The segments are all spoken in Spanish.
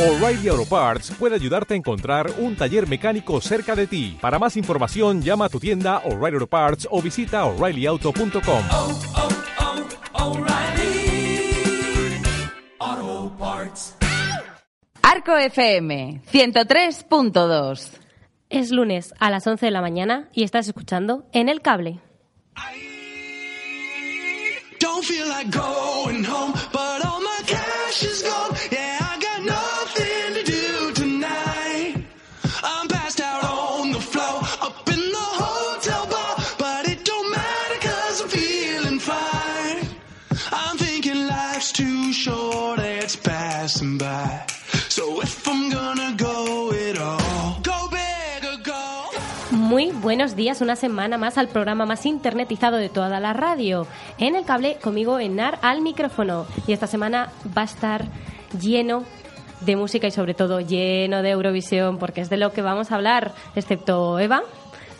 O'Reilly Auto Parts puede ayudarte a encontrar un taller mecánico cerca de ti. Para más información, llama a tu tienda O'Reilly Auto Parts o visita oreillyauto.com. oh, oh, Parts. Arco FM 103.2. Es lunes a las 11 de la mañana y estás escuchando En el Cable. Don't feel like going home, but all my cash is gone. Yeah, by. So if I'm gonna go it all, go big or go Muy buenos días, una semana más al programa más internetizado de toda la radio. En el cable, conmigo Enar al micrófono. Y esta semana va a estar lleno de música y sobre todo lleno de Eurovisión, porque es de lo que vamos a hablar, excepto Eva,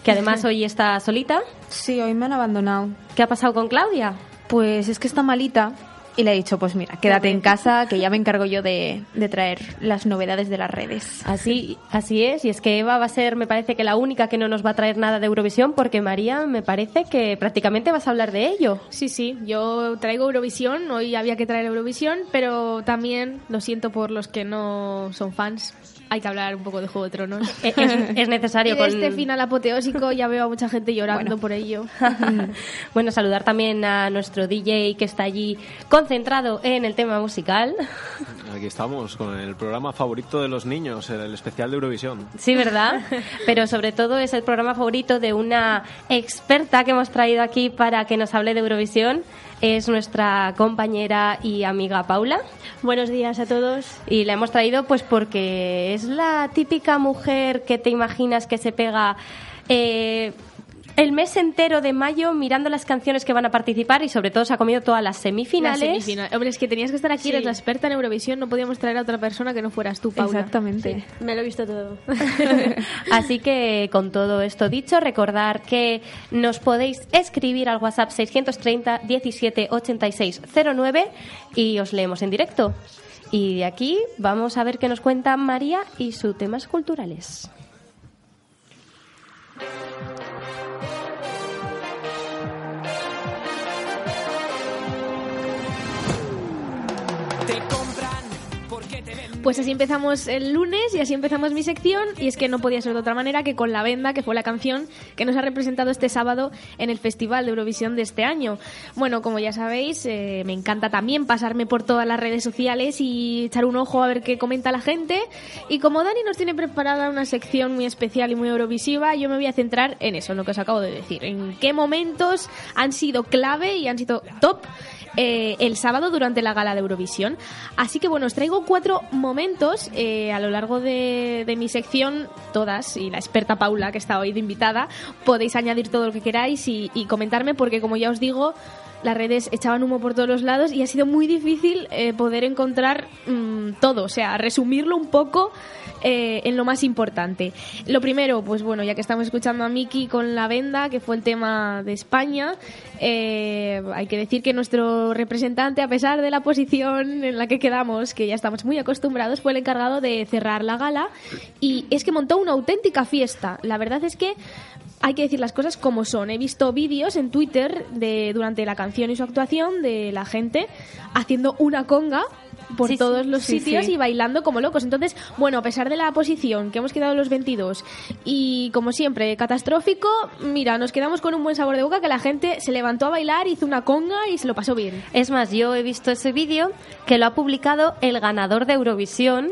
que además hoy está solita. Sí, hoy me han abandonado. ¿Qué ha pasado con Claudia? Pues es que está malita y le he dicho, pues mira, quédate en casa que ya me encargo yo de, de traer las novedades de las redes. Así, así es, y es que Eva va a ser, me parece que la única que no nos va a traer nada de Eurovisión, porque María, me parece que prácticamente vas a hablar de ello. Sí, sí, yo traigo Eurovisión, hoy había que traer Eurovisión, pero también lo siento por los que no son fans. Hay que hablar un poco de Juego de Tronos. Es, es- es necesario Y de con este final apoteósico ya veo a mucha gente llorando por ello. Bueno, saludar también a nuestro DJ que está allí concentrado en el tema musical. Aquí estamos con el programa favorito de los niños, el, el especial de Eurovisión. Sí, ¿verdad? Pero sobre todo es el programa favorito de una experta que hemos traído aquí para que nos hable de Eurovisión. Es nuestra compañera y amiga Paula. Buenos días a todos. Y la hemos traído pues porque es la típica mujer que te imaginas que se pega eh, el mes entero de mayo mirando las canciones que van a participar y sobre todo se ha comido todas las semifinales. La semifinal. Hombre, es que tenías que estar aquí, Sí. eres la experta en Eurovisión, no podíamos traer a otra persona que no fueras tú, Paula. Exactamente. Me lo he visto todo. Así que con todo esto dicho, recordar que nos podéis escribir al WhatsApp 630 17 86 09 y os leemos en directo. Y de aquí vamos a ver qué nos cuenta María y sus temas culturales. Pues así empezamos el lunes y así empezamos mi sección y es que no podía ser de otra manera que con La Venda, que fue la canción que nos ha representado este sábado en el Festival de Eurovisión de este año. Bueno, como ya sabéis, eh, me encanta también pasarme por todas las redes sociales y echar un ojo a ver qué comenta la gente. Y como Dani nos tiene preparada una sección muy especial y muy eurovisiva, yo me voy a centrar en eso, en lo que os acabo de decir. En qué momentos han sido clave y han sido top eh, el sábado durante la gala de Eurovisión. Así que bueno, os traigo cuatro momentos eh, a lo largo de, mi sección, todas, y la experta Paula, que está hoy de invitada, podéis añadir todo lo que queráis y comentarme, porque como ya os digo, las redes echaban humo por todos los lados y ha sido muy difícil eh, poder encontrar mm, todo, o sea, resumirlo un poco eh, en lo más importante. Lo primero, pues bueno, ya que estamos escuchando a Miki con la venda, que fue el tema de España, eh, hay que decir que nuestro representante, a pesar de la posición en la que quedamos, que ya estamos muy acostumbrados, fue el encargado de cerrar la gala y es que montó una auténtica fiesta. La verdad es que hay que decir las cosas como son. He visto vídeos en Twitter de durante la canción y su actuación de la gente haciendo una conga por Sí, todos los Sí, sitios sí. y bailando como locos. Entonces, bueno, a pesar de la posición que hemos quedado los 22 y como siempre catastrófico, mira, nos quedamos con un buen sabor de boca que la gente se levantó a bailar, hizo una conga y se lo pasó bien. Es más, yo he visto ese vídeo que lo ha publicado el ganador de Eurovisión,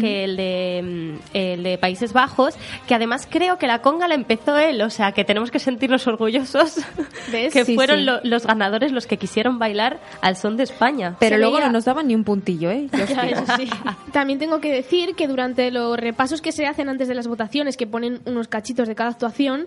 que el de, mm, el de Países Bajos, que además creo que la conga la empezó él, o sea que tenemos que sentirnos orgullosos ¿Ves? que Sí, fueron sí. lo- los ganadores los que quisieron bailar al son de España. Pero Se luego veía- no nos daban ni un puntillo, ¿eh? Eso sí. También tengo que decir que durante los repasos que se hacen antes de las votaciones, que ponen unos cachitos de cada actuación,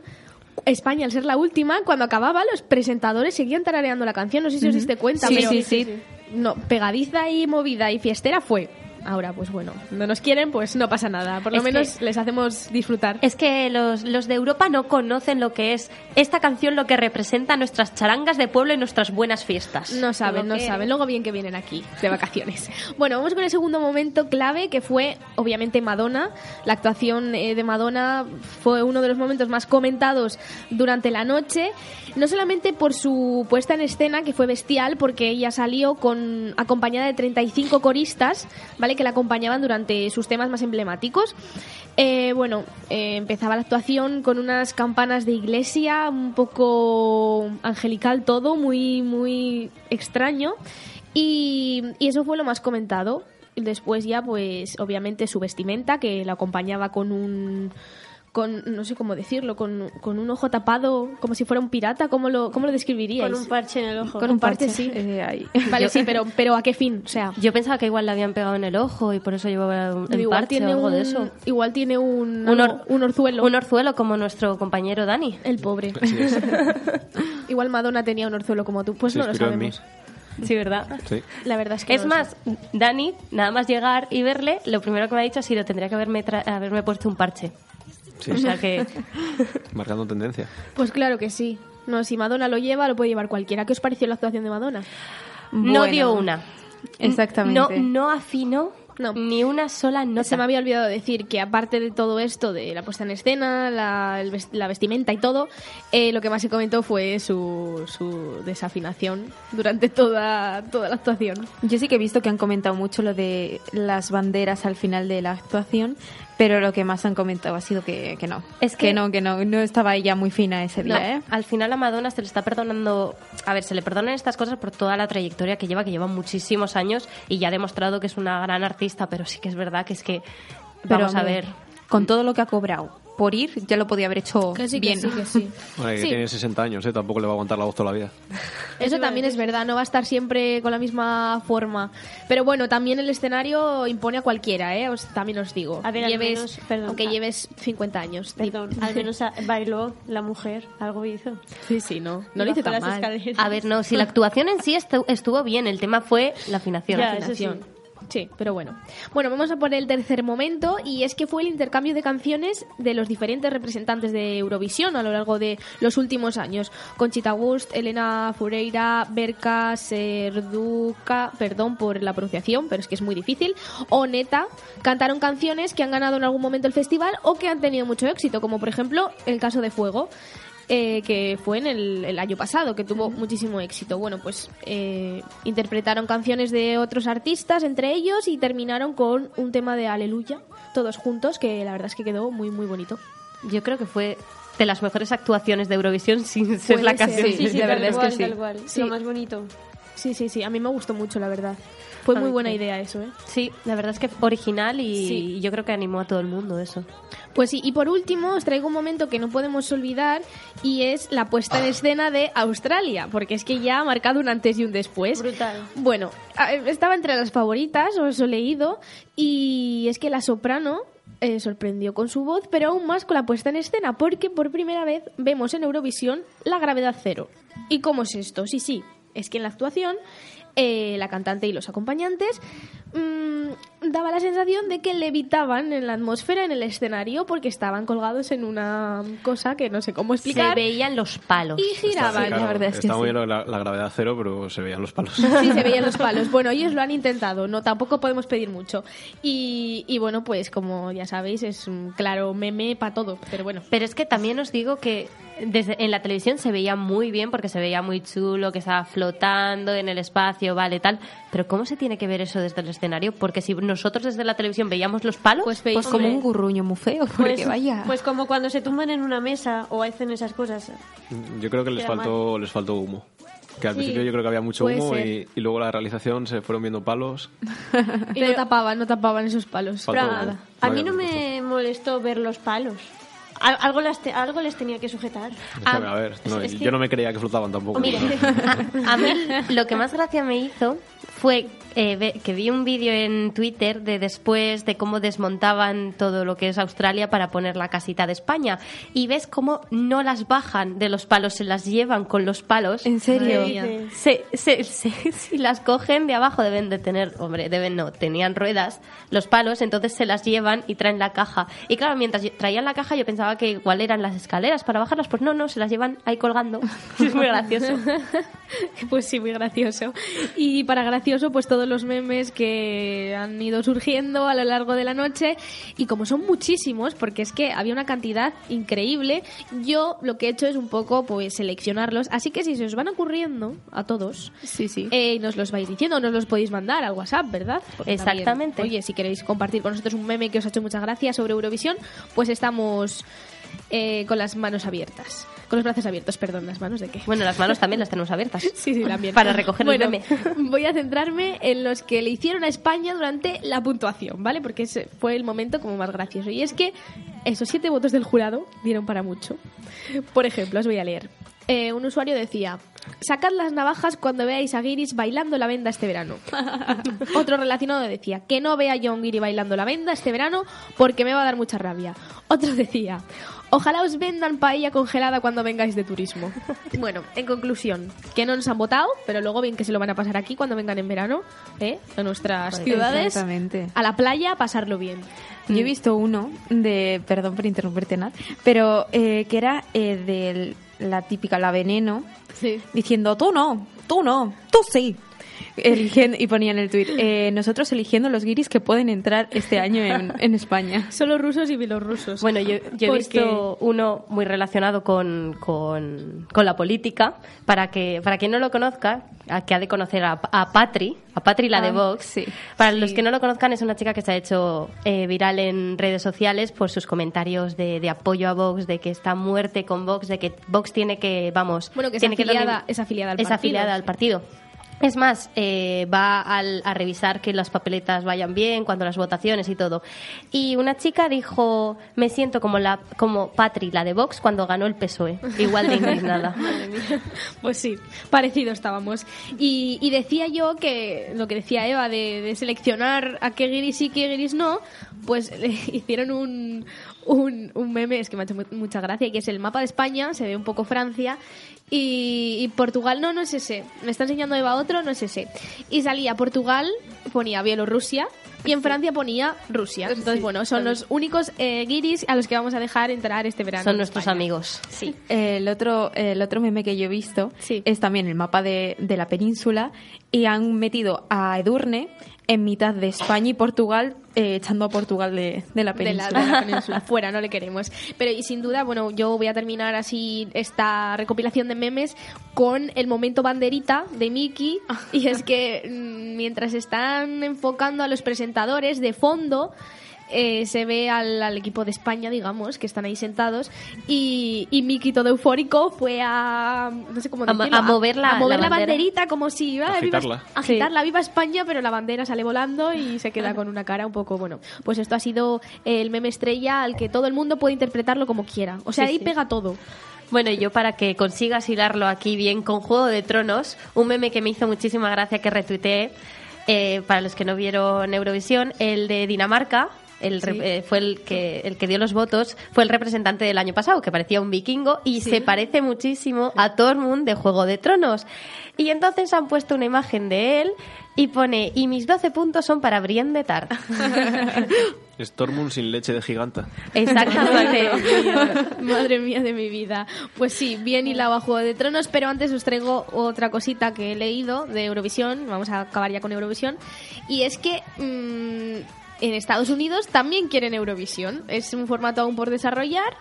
España, al ser la última, cuando acababa, los presentadores seguían tarareando la canción. No sé si os diste cuenta, Sí, pero sí, sí. No, pegadiza y movida y fiestera fue. Ahora, pues bueno, no nos quieren, pues no pasa nada. Por lo Es menos que- les hacemos disfrutar. Es que los, los de Europa no conocen lo que es esta canción, lo que representa nuestras charangas de pueblo y nuestras buenas fiestas. No saben, no que- saben. Luego bien que vienen aquí de vacaciones. Bueno, vamos con el segundo momento clave que fue, obviamente, Madonna. La actuación eh, de Madonna fue uno de los momentos más comentados durante la noche. No solamente por su puesta en escena, que fue bestial, porque ella salió con acompañada de 35 coristas, ¿vale? Que la acompañaban durante sus temas más emblemáticos. Eh, bueno, eh, empezaba la actuación con unas campanas de iglesia, un poco angelical todo, muy, muy extraño. Y, y eso fue lo más comentado. Después ya, pues, obviamente su vestimenta, que la acompañaba con un... Con, no sé cómo decirlo, con, con un ojo tapado, como si fuera un pirata, ¿cómo lo, cómo lo describiríais? Con un parche en el ojo. Con un parche, sí. Eh, ahí. Vale, sí, pero, pero ¿a qué fin? O sea, Yo pensaba que igual le habían pegado en el ojo y por eso llevaba un igual parche tiene o algo un, de eso. Igual tiene un, Un, algo- or- un orzuelo. Un orzuelo como nuestro compañero Dani. El pobre. Igual Madonna tenía un orzuelo como tú. Pues Se no lo inspiró en mí. sabemos. Sí, ¿verdad? Sí. La verdad es que Es no más, Dani, nada más llegar y verle, lo primero que me ha dicho ha sido tendría que haberme, tra- haberme puesto un parche. Sí. O sea que Marcando tendencia. Pues claro que sí. No, si Madonna lo lleva, lo puede llevar cualquiera. ¿Qué os pareció la actuación de Madonna? no dio una. Exactamente. No, no afinó No. ni una sola nota. Se me había olvidado decir que aparte de todo esto, de la puesta en escena, la vestimenta y todo, eh, lo que más se comentó fue su, su desafinación durante toda, toda la actuación. Yo sí que he visto que han comentado mucho lo de las banderas al final de la actuación, pero lo que más han comentado ha sido que, que no. Es que, que- no, que no, no estaba ella muy fina ese No, día, ¿eh? Al final a Madonna se le está perdonando, a ver, se le perdonan estas cosas por toda la trayectoria que lleva, que lleva muchísimos años y ya ha demostrado que es una gran artista, pero sí que es verdad que es que Pero, vamos a ver. Con todo lo que ha cobrado por ir, ya lo podía haber hecho Que sí, bien. que sí, que sí. Bueno, que Sí. tiene 60 años, ¿eh? tampoco le va a aguantar la voz toda la vida. Eso también es verdad, no va a estar siempre con la misma forma. Pero bueno, también el escenario impone a cualquiera, ¿eh? Os- también os digo. A ver, al lleves, menos- perdón. aunque Ah. lleves 50 años. Perdón, al menos a- bailó la mujer, algo hizo. Sí, sí, no. No lo hice tan mal. escaleras. A ver, no, si la actuación en sí estu- estuvo bien, el tema fue la afinación. Ya, eso sí. afinación. Sí, pero bueno. Bueno, vamos a por el tercer momento y es que fue el intercambio de canciones de los diferentes representantes de Eurovisión a lo largo de los últimos años. Conchita Wurst, Elena Fureira, Berka Serduca, perdón por la pronunciación, pero es que es muy difícil, o Neta, cantaron canciones que han ganado en algún momento el festival o que han tenido mucho éxito, como por ejemplo el caso de Fuego eh, que fue en el, el año pasado, que tuvo muchísimo éxito. Bueno, pues eh, interpretaron canciones de otros artistas entre ellos y terminaron con un tema de Aleluya, todos juntos, que la verdad es que quedó muy, muy bonito. Yo creo que fue de las mejores actuaciones de Eurovisión sin ser Puede la ser. canción. Sí, sí, la tal verdad es que cual, sí. tal cual. Sí. Lo más bonito. Sí, sí, sí, a mí me gustó mucho, la verdad. Fue muy buena idea eso, ¿eh? Sí, la verdad es que original y Sí. yo creo que animó a todo el mundo eso. Pues sí, y por último os traigo un momento que no podemos olvidar y es la puesta en escena de Australia, porque es que ya ha marcado un antes y un después. Brutal. Bueno, estaba entre las favoritas, os he leído, y es que la soprano eh, sorprendió con su voz, pero aún más con la puesta en escena, porque por primera vez vemos en Eurovisión la gravedad cero. ¿Y cómo es esto? Sí, sí, es que en la actuación eh, la cantante y los acompañantes mm, daba la sensación de que levitaban en la atmósfera, en el escenario, porque estaban colgados en una cosa que no sé cómo explicar. Se veían los palos. y giraban, Claro, la verdad es que está muy sí. bien la, la gravedad cero, pero se veían los palos. Sí, se veían los palos. Bueno, ellos lo han intentado, no tampoco podemos pedir mucho. Y, y bueno, pues como ya sabéis, es un claro meme para todo, pero bueno. Pero es que también os digo que desde en la televisión se veía muy bien porque se veía muy chulo, que estaba flotando en el espacio, vale, tal. Pero ¿cómo se tiene que ver eso desde el escenario? Porque si nosotros desde la televisión veíamos los palos, Pues Pues como un gurruño muy feo, porque Pues, vaya. pues como cuando se tumban en una mesa o hacen esas cosas. Yo creo que les faltó, les faltó humo. Que al Sí, principio yo creo que había mucho humo y, y luego la realización se fueron viendo palos. Y no tapaban, no tapaban esos palos. Pero a, mí no me molestó ver los palos. Al- algo, las te- algo les tenía que sujetar. Es que, a ver, no, es que- yo no me creía que flotaban tampoco. Mira, ¿no? a, a mí lo que más gracia me hizo fue eh, que vi un vídeo en Twitter de después de cómo desmontaban todo lo que es Australia para poner la casita de España. Y ves cómo no las bajan de los palos, se las llevan con los palos. ¿En serio? Si las cogen de abajo deben de tener, hombre, deben no, tenían ruedas los palos, entonces se las llevan y traen la caja. Y claro, mientras traían la caja yo pensaba que igual eran las escaleras para bajarlas, pues no, no, se las llevan ahí colgando. Es muy gracioso. Pues sí, muy gracioso. Y para gracioso, pues todos los memes que han ido surgiendo a lo largo de la noche. Y como son muchísimos, porque es que había una cantidad increíble, yo lo que he hecho es un poco pues seleccionarlos. Así que si se os van ocurriendo a todos, Sí, sí. eh, nos los vais diciendo, nos los podéis mandar al WhatsApp, ¿verdad? Porque también, Exactamente. oye, si queréis compartir con nosotros un meme que os ha hecho mucha gracia sobre Eurovisión, pues estamos eh, con las manos abiertas. Con los brazos abiertos, perdón, las manos de qué. Bueno, las manos también las tenemos abiertas. Sí, sí, también. Para recoger bueno, el meme. Voy a centrarme en los que le hicieron a España durante la puntuación, ¿vale? Porque ese fue el momento como más gracioso. Y es que esos siete votos del jurado dieron para mucho. Por ejemplo, os voy a leer. Eh, un usuario decía, sacad las navajas cuando veáis a Guiris bailando la venda este verano. Otro relacionado decía, que no vea yo a un Guiri bailando la venda este verano porque me va a dar mucha rabia. Otro decía, ojalá os vendan paella congelada cuando vengáis de turismo. Bueno, en conclusión, que no nos han votado, pero luego bien que se lo van a pasar aquí cuando vengan en verano, ¿eh? A nuestras ciudades, Exactamente. a la playa, a pasarlo bien. Yo he visto uno de, perdón por interrumpirte, Nat, pero eh, que era eh, de la típica, la veneno, Sí. diciendo tú no, tú no, tú sí. Eligiendo, y ponía en el tuit, eh, nosotros eligiendo los guiris que pueden entrar este año en, en España. Solo rusos y bielorrusos. Bueno, yo, yo he visto uno muy relacionado con, con, con la política. Para que para quien no lo conozca, a- que ha de conocer a, a Patri, a Patri la de Ah, Vox. sí. Para los que no lo conozcan, es una chica que se ha hecho eh, viral en redes sociales por sus comentarios de, de apoyo a Vox, de que está muerte con Vox, de que Vox tiene que, vamos, Bueno, que es tiene afiliada- darle- es afiliada al es partido, afiliada al sí. partido. Es más, eh, va al- a revisar que las papeletas vayan bien, cuando las votaciones y todo. Y una chica dijo, me siento como la como Patri, la de Vox, cuando ganó el PSOE. E". Igual de indignada. Madre mía. Pues sí, parecido estábamos. Y, y decía yo que lo que decía Eva de, de seleccionar a qué guiris sí, qué guiris no, pues le hicieron un, un, un meme, es que me ha hecho mu- mucha gracia, que es el mapa de España, se ve un poco Francia, y, y Portugal, no, no es ese. Me está enseñando Eva otro, no es ese. Y salía Portugal, ponía Bielorrusia, y en Francia ponía Rusia. Entonces, bueno, son los únicos eh, guiris a los que vamos a dejar entrar este verano. Son nuestros España. amigos. Sí. El otro, el otro meme que yo he visto Sí. es también el mapa de, de la península y han metido a Edurne en mitad de España y Portugal, eh, echando a Portugal de, de la de la, península. de la península. Fuera, no le queremos. Pero y sin duda, bueno, yo voy a terminar así esta recopilación de memes con el momento banderita de Mickey. Y es que mm, mientras están enfocando a los presentadores de fondo. Eh, se ve al, al equipo de España, digamos, que están ahí sentados y, y Mickey todo eufórico fue a no sé cómo decirlo, a mover la- a mover la banderita como si ah, viva- Agitarla. agitarla, viva España, pero la bandera sale volando y se queda con una cara un poco, bueno, pues esto ha sido el meme estrella al que todo el mundo puede interpretarlo como quiera. O sea, Sí, ahí sí. pega todo. Bueno, y yo para que consigas hilarlo aquí bien con Juego de Tronos, un meme que me hizo muchísima gracia que retuiteé, eh, para los que no vieron Eurovisión, el de Dinamarca, el eh, fue el que, el que dio los votos, fue el representante del año pasado, que parecía un vikingo y se parece muchísimo a Tormund de Juego de Tronos. Y entonces han puesto una imagen de él y pone, y mis 12 puntos son para Brienne de Tar. Stormund sin leche de giganta. Exactamente. Madre mía de mi vida. Pues sí, bien hilado a Juego de Tronos, pero antes os traigo otra cosita que he leído de Eurovisión. Vamos a acabar ya con Eurovisión. Y es que mm, en Estados Unidos también quieren Eurovisión. Es un formato aún por desarrollar.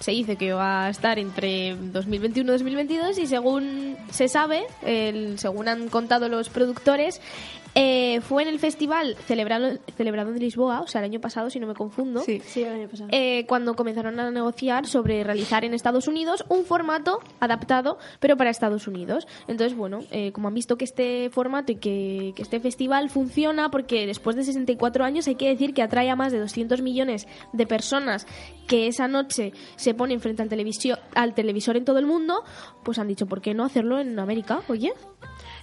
Se dice que va a estar entre 2021 y 2022 y según se sabe, el- según han contado los productores, eh, fue en el festival celebrado, celebrado en Lisboa, o sea, el año pasado, si no me confundo, Sí. Sí, el año pasado. eh, cuando comenzaron a negociar sobre realizar en Estados Unidos un formato adaptado, pero para Estados Unidos. Entonces, bueno, eh, como han visto que este formato y que, que este festival funciona, porque después de 64 años hay que decir que atrae a más de 200 millones de personas que esa noche se ponen frente al, televisio- al televisor en todo el mundo, pues han dicho, ¿por qué no hacerlo en América? Oye,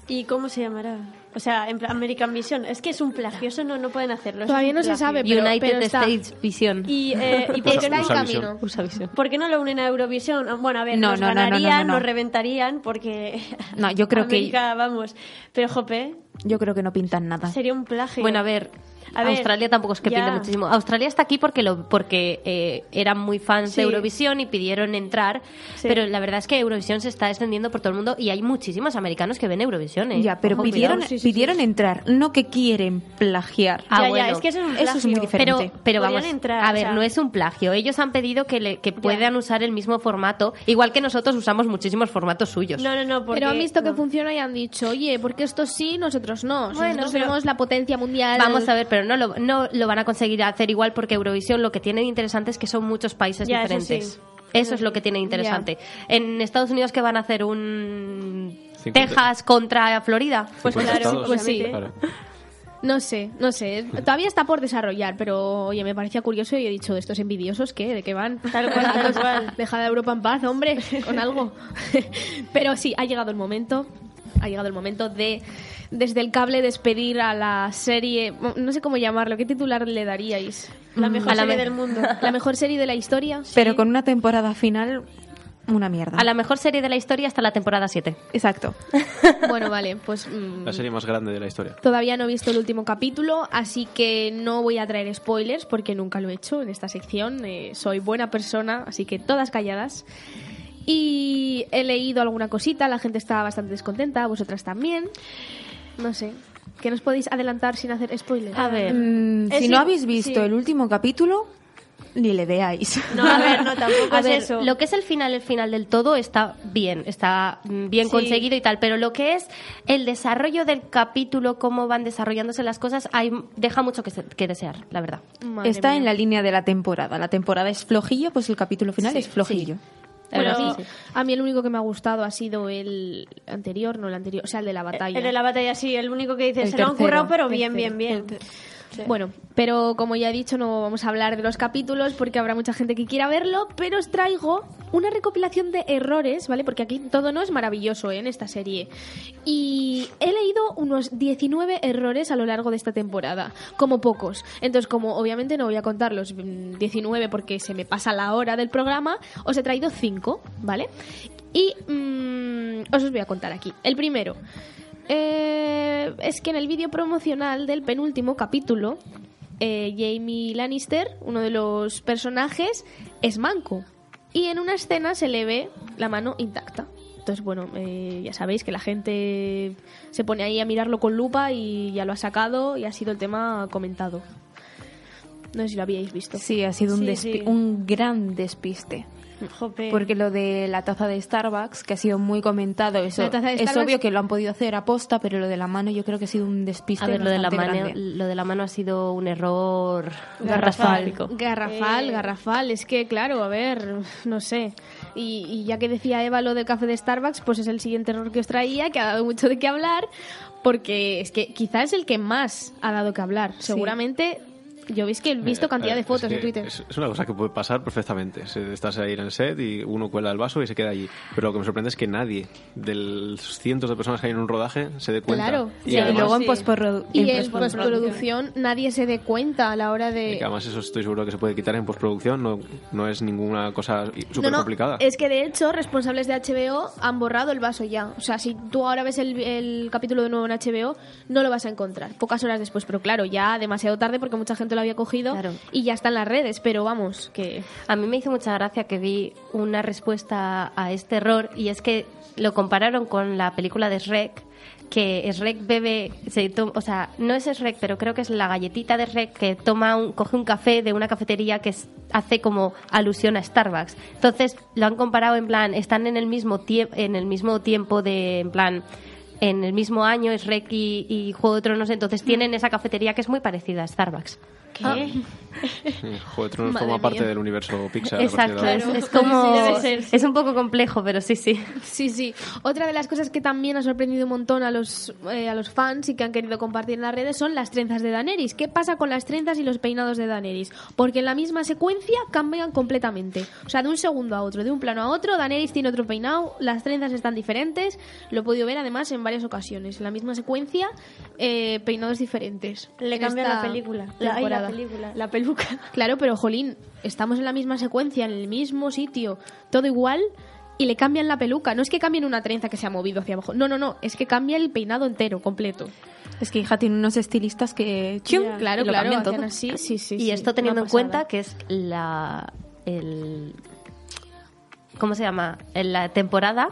¿Y cómo se llamará? O sea, en plan American Vision. Es que es un plagio, eso no, no pueden hacerlo. Todavía no se sabe, pero, United pero está. States Vision. Y, eh, ¿y por, qué Está no, en camino. Usavisión. por qué no lo unen a Eurovisión? Bueno, a ver, No, nos no, no, no, no, ganarían, no. nos reventarían, porque... No, yo creo que- América, vamos. Pero, jope, Yo creo que no pintan nada. sería un plagio. Bueno, a ver, A ver, Australia tampoco es que ya. pide muchísimo. Australia está aquí porque lo porque eh, eran muy fans Sí. de Eurovisión y pidieron entrar, Sí. pero la verdad es que Eurovisión se está extendiendo por todo el mundo y hay muchísimos americanos que ven Eurovisión. ¿eh? Ya, pero Ojo, pidieron, cuidado. Sí, sí, pidieron entrar, no que quieren plagiar. Ah, ya, es que eso es un Eso es muy diferente. Pero, pero vamos, entrar, a o ver, sea- no es un plagio. Ellos han pedido que, le- que puedan usar el mismo formato, igual que nosotros usamos muchísimos formatos suyos. No, no, no, porque... Pero han visto que funciona y han dicho, oye, porque estos sí, nosotros no. Si Bueno, nosotros tenemos la potencia mundial. Vamos a ver, pero no lo, no lo van a conseguir hacer igual porque Eurovisión lo que tiene de interesante es que son muchos países eso diferentes. sí. Eso es lo que tiene de interesante. En Estados Unidos que van a hacer un Texas contra Florida. Pues Cincuenta claro, estados. pues sí. Claro. No sé, no sé. Todavía está por desarrollar, pero oye, me parecía curioso y he dicho, ¿estos envidiosos qué? ¿De qué van? Tal cual, tal cual. Deja a Europa en paz, hombre, con algo. pero sí, ha llegado el momento, ha llegado el momento de, desde el cable, despedir a la serie, no sé cómo llamarlo, ¿qué titular le daríais? La mejor A la serie me- del mundo. ¿La mejor serie de la historia? Pero con una temporada final, una mierda. A la mejor serie de la historia hasta la temporada 7. Exacto. Bueno, vale, pues... mm, La serie más grande de la historia. Todavía no he visto el último capítulo, así que no voy a traer spoilers porque nunca lo he hecho en esta sección. Eh, soy buena persona, así que todas calladas. Y he leído alguna cosita, la gente está bastante descontenta, vosotras también. No sé. ¿Qué nos podéis adelantar sin hacer spoilers? A ver. Mm, Eh, si no habéis visto sí. el último capítulo, ni le veáis. No, a ver, no, tampoco A es ver, eso. lo que es el final, el final del todo está bien, está mm, bien Sí. conseguido y tal, pero lo que es el desarrollo del capítulo, cómo van desarrollándose las cosas, hay, deja mucho que, se- que desear, la verdad. Madre Está mía. en la línea de la temporada. La temporada es flojillo, pues el capítulo final Sí, es flojillo. Bueno, a, mí, que sí. a mí el único que me ha gustado ha sido el anterior, no el anterior, o sea, el de la batalla. El de la batalla, sí, el único que dice, El se lo han currado, pero bien, Tercero. bien, Bueno, pero como ya he dicho, no vamos a hablar de los capítulos porque habrá mucha gente que quiera verlo, pero os traigo una recopilación de errores, ¿vale? Porque aquí todo no es maravilloso ¿eh? en esta serie. Y he leído unos 19 errores a lo largo de esta temporada, como pocos. Entonces, como obviamente no voy a contar los mm, 19 porque se me pasa la hora del programa, os he traído 5, ¿vale? Y mm, os los voy a contar aquí. El primero. Eh, es que en el vídeo promocional del penúltimo capítulo, eh, Jamie Lannister, uno de los personajes, es manco. Y en una escena se le ve la mano intacta. Entonces, bueno, eh, ya sabéis que la gente se pone ahí a mirarlo con lupa y ya lo ha sacado y ha sido el tema comentado. No sé si lo habíais visto. Sí, ha sido un, Sí, un gran despiste. Jope. Porque lo de la taza de Starbucks, que ha sido muy comentado, eso es Starbucks- obvio que lo han podido hacer a posta, pero lo de la mano yo creo que ha sido un despiste A ver, lo de, la mano, grande. lo de la mano ha sido un error Garrafal. garrafal. Garrafal, Eh. garrafal. Es que, claro, a ver, no sé. Y, y ya que decía Eva lo del café de Starbucks, pues es el siguiente error que os traía, que ha dado mucho de qué hablar, porque es que quizás es el que más ha dado que hablar. Seguramente, yo veis que he visto cantidad de es fotos que en Twitter. Es, una cosa que puede pasar perfectamente. Estás ahí en el set y uno cuela el vaso y se queda allí. Pero lo que me sorprende es que nadie de los cientos de personas que hay en un rodaje se dé cuenta. Claro. Y, Sí, y luego en postprodu- Y postproducción nadie se dé cuenta a la hora y de... que además eso estoy seguro que se puede quitar en postproducción. No, no es ninguna cosa súper No, no, complicada. Es que de hecho, responsables de HBO han borrado el vaso ya. O sea, si tú ahora ves el, el capítulo de nuevo en HBO, no lo vas a encontrar. Pocas horas después, pero claro, ya demasiado tarde porque mucha gente lo había cogido Claro. y ya está en las redes. Pero vamos, que. A mí me hizo mucha gracia que vi una respuesta a este error y es que lo compararon con la película de Shrek que Shrek bebe, se to- o sea, no es Shrek, pero creo que es la galletita de Shrek que toma un, coge un café de una cafetería que es- hace como alusión a Starbucks. Entonces lo han comparado en plan, están en el mismo tiempo, en el mismo tiempo de, en plan, en el mismo año Shrek y, y Juego de Tronos, entonces tienen esa cafetería que es muy parecida a Starbucks. ¿Qué? Juego de Tronos Madre forma parte del universo Pixar. a Exacto, de es, ahora. es como... Sí. Es un poco complejo, pero sí, sí. Sí, sí. Otra de las cosas que también ha sorprendido un montón a los, eh, a los fans y que han querido compartir en las redes son las trenzas de Daenerys. ¿Qué pasa con las trenzas y los peinados de Daenerys? Porque en la misma secuencia cambian completamente. O sea, de un segundo a otro, de un plano a otro, Daenerys tiene otro peinado, las trenzas están diferentes. Lo he podido ver además en varias ocasiones. En la misma secuencia, eh, peinados diferentes. Le esta la película. La, la película. La peluca. Claro, pero Jolín, estamos en la misma secuencia, en el mismo sitio, todo igual, y le cambian la peluca. No es que cambien una trenza que se ha movido hacia abajo. No, no, no. Es que cambia el peinado entero, completo. Es que hija tiene unos estilistas que... Claro, y lo claro. todo. así. Sí, sí, y sí, esto teniendo en cuenta que es la... El, ¿Cómo se llama? En la temporada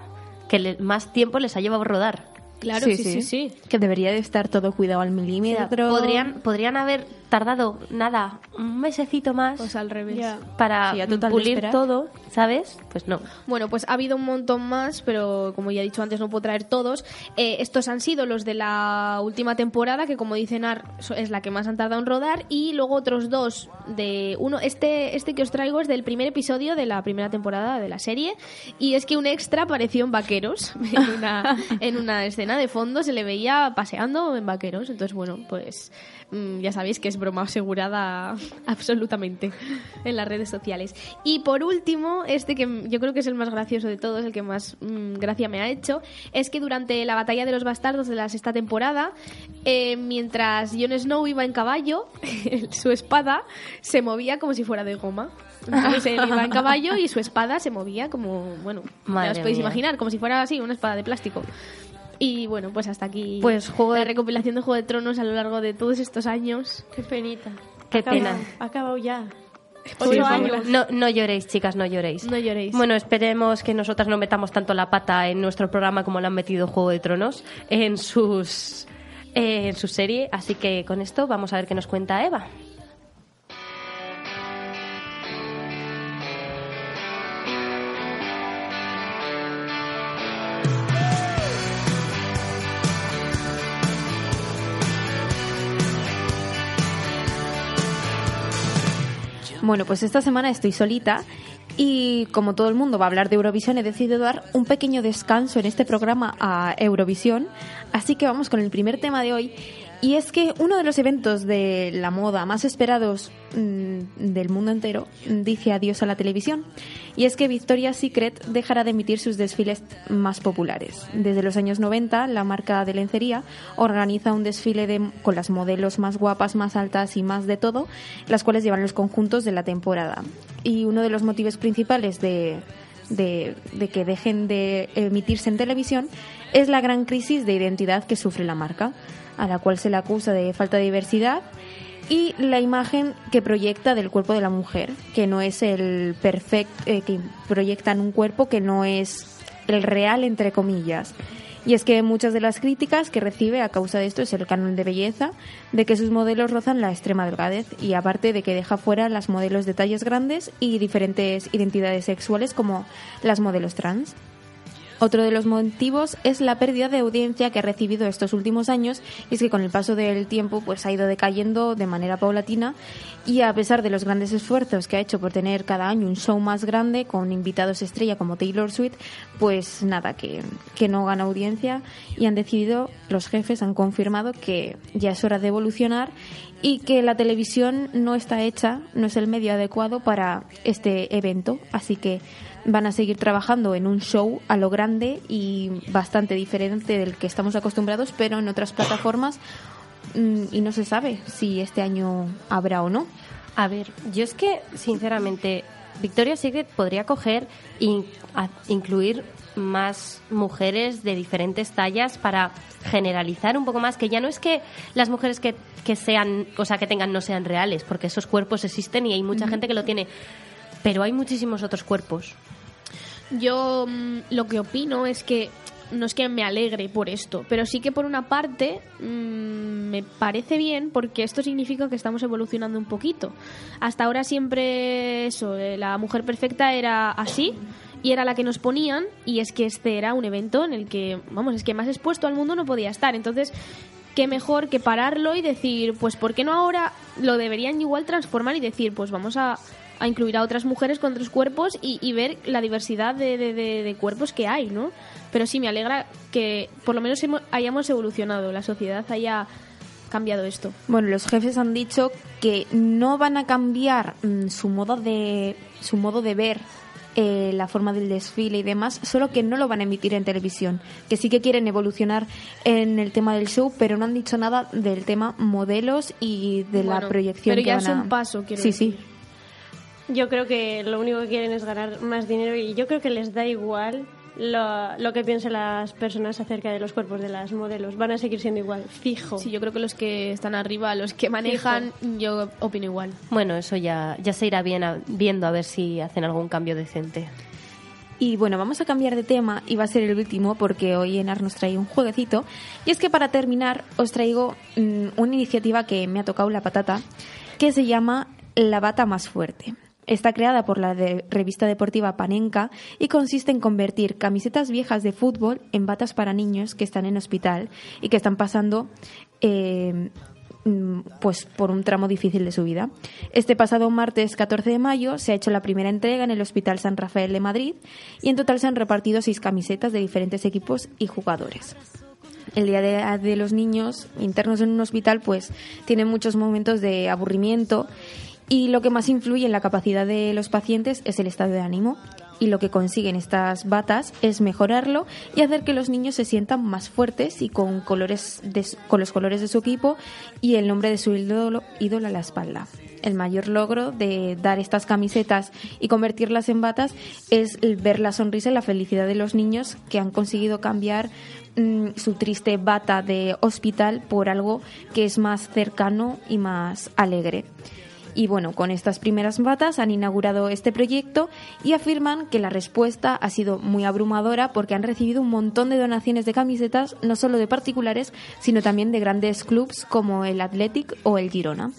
que le- más tiempo les ha llevado rodar. Claro, sí, sí, sí. Que debería de estar todo cuidado al O sea, milímetro. podrían, podrían haber tardado, nada, un mesecito más Pues al revés. Para Sí, pulir todo, ¿sabes? Pues no. Bueno, pues ha habido un montón más, pero como ya he dicho antes, no puedo traer todos. Eh, estos han sido los de la última temporada, que como dicen Ar, es la que más han tardado en rodar, y luego otros dos de uno. Este, este que os traigo es del primer episodio de la primera temporada de la serie, y es que un extra apareció en vaqueros, en una, en una escena de fondo, se le veía paseando en vaqueros. Entonces, bueno, pues mm, ya sabéis que es broma asegurada absolutamente en las redes sociales. Y por último, este que yo creo que es el más gracioso de todos, el que más mm, gracia me ha hecho, es que durante la batalla de los bastardos de la sexta temporada, eh, mientras Jon Snow iba en caballo, su espada se movía como si fuera de goma. Entonces él iba en caballo y su espada se movía como, bueno, Madre ya os podéis mía. imaginar, como si fuera así, una espada de plástico. Y bueno, pues hasta aquí Pues Juego la de- recopilación de Juego de Tronos a lo largo de todos estos años. Qué penita. Qué acabado- pena. Ha acabado ya. Años. No, no lloréis, chicas, no lloréis. No lloréis. Bueno, esperemos que nosotras no metamos tanto la pata en nuestro programa como lo han metido Juego de Tronos en sus eh, en su serie. Así que con esto vamos a ver qué nos cuenta Eva. Bueno, pues esta semana estoy solita y como todo el mundo va a hablar de Eurovisión, he decidido dar un pequeño descanso en este programa a Eurovisión. Así que vamos con el primer tema de hoy. Y es que uno de los eventos de la moda más esperados mm, del mundo entero dice adiós a la televisión. Y es que Victoria's Secret dejará de emitir sus desfiles más populares. Desde los años 90, la marca de lencería organiza un desfile de- con las modelos más guapas, más altas y más de todo, las cuales llevan los conjuntos de la temporada. Y uno de los motivos principales de, de que dejen de emitirse en televisión es la gran crisis de identidad que sufre la marca, a la cual se le acusa de falta de diversidad y la imagen que proyecta del cuerpo de la mujer, que no es el perfecto, que proyectan un cuerpo que no es el real, entre comillas. Y es que muchas de las críticas que recibe a causa de esto es el canon de belleza, de que sus modelos rozan la extrema delgadez y aparte de que deja fuera las modelos de tallas grandes y diferentes identidades sexuales como las modelos trans. Otro de los motivos es la pérdida de audiencia que ha recibido estos últimos años y es que con el paso del tiempo pues ha ido decayendo de manera paulatina y a pesar de los grandes esfuerzos que ha hecho por tener cada año un show más grande con invitados estrella como Taylor Swift, pues nada, que, que no gana audiencia y han decidido, los jefes han confirmado que ya es hora de evolucionar y que la televisión no está hecha, no es el medio adecuado para este evento, así que van a seguir trabajando en un show a lo grande y bastante diferente del que estamos acostumbrados, pero en otras plataformas mm, y no se sabe si este año habrá o no. A ver, yo es que, sinceramente, Victoria's Secret podría coger e incluir más mujeres de diferentes tallas para generalizar un poco más, que ya no es que las mujeres que, que sean, o sea, que tengan no sean reales, porque esos cuerpos existen y hay mucha gente que lo tiene, pero hay muchísimos otros cuerpos. Yo mm, lo que opino es que no es que me alegre por esto, pero sí que por una parte mm, me parece bien porque esto significa que estamos evolucionando un poquito. Hasta ahora siempre eso, eh, la mujer perfecta era así y era la que nos ponían y es que este era un evento en el que, vamos, es que más expuesto al mundo no podía estar. Entonces, qué mejor que pararlo y decir, pues ¿por qué no ahora lo deberían igual transformar y decir, pues vamos a, a incluir a otras mujeres con otros cuerpos y, y ver la diversidad de, de- de- de cuerpos que hay, ¿no? Pero sí, me alegra que por lo menos hayamos evolucionado, la sociedad haya cambiado esto. Bueno, los jefes han dicho que no van a cambiar mm, su modo de su modo de ver eh, la forma del desfile y demás, solo que no lo van a emitir en televisión. Que sí que quieren evolucionar en el tema del show, pero no han dicho nada del tema modelos y de la proyección. pero que ya van es a- un paso, quiero Sí, decir. sí. Yo creo que lo único que quieren es ganar más dinero y yo creo que les da igual lo, lo que piensen las personas acerca de los cuerpos de las modelos. Van a seguir siendo igual, fijo. Sí, yo creo que los que están arriba, los que manejan, yo opino igual. Bueno, eso ya, ya se irá bien a- viendo a ver si hacen algún cambio decente. Y bueno, vamos a cambiar de tema y va a ser el último porque hoy Enar nos trae un jueguecito. Y es que para terminar os traigo mm, una iniciativa que me ha tocado la patata que se llama La bata más fuerte. Está creada por la revista deportiva Panenka y consiste en convertir camisetas viejas de fútbol en batas para niños que están en hospital y que están pasando eh, mm, pues por un tramo difícil de su vida. Este pasado martes 14 de mayo se ha hecho la primera entrega en el Hospital San Rafael de Madrid y en total se han repartido seis camisetas de diferentes equipos y jugadores. El día de, de los niños internos en un hospital pues tienen muchos momentos de aburrimiento y lo que más influye en la capacidad de los pacientes es el estado de ánimo y lo que consiguen estas batas es mejorarlo y hacer que los niños se sientan más fuertes y con colores de con los colores de su equipo y el nombre de su ídolo, a la espalda. El mayor logro de dar estas camisetas y convertirlas en batas es ver la sonrisa y la felicidad de los niños que han conseguido cambiar mm, su triste bata de hospital por algo que es más cercano y más alegre. Y bueno, con estas primeras batas han inaugurado este proyecto y afirman que la respuesta ha sido muy abrumadora porque han recibido un montón de donaciones de camisetas, no solo de particulares, sino también de grandes clubs como el Athletic o el Girona.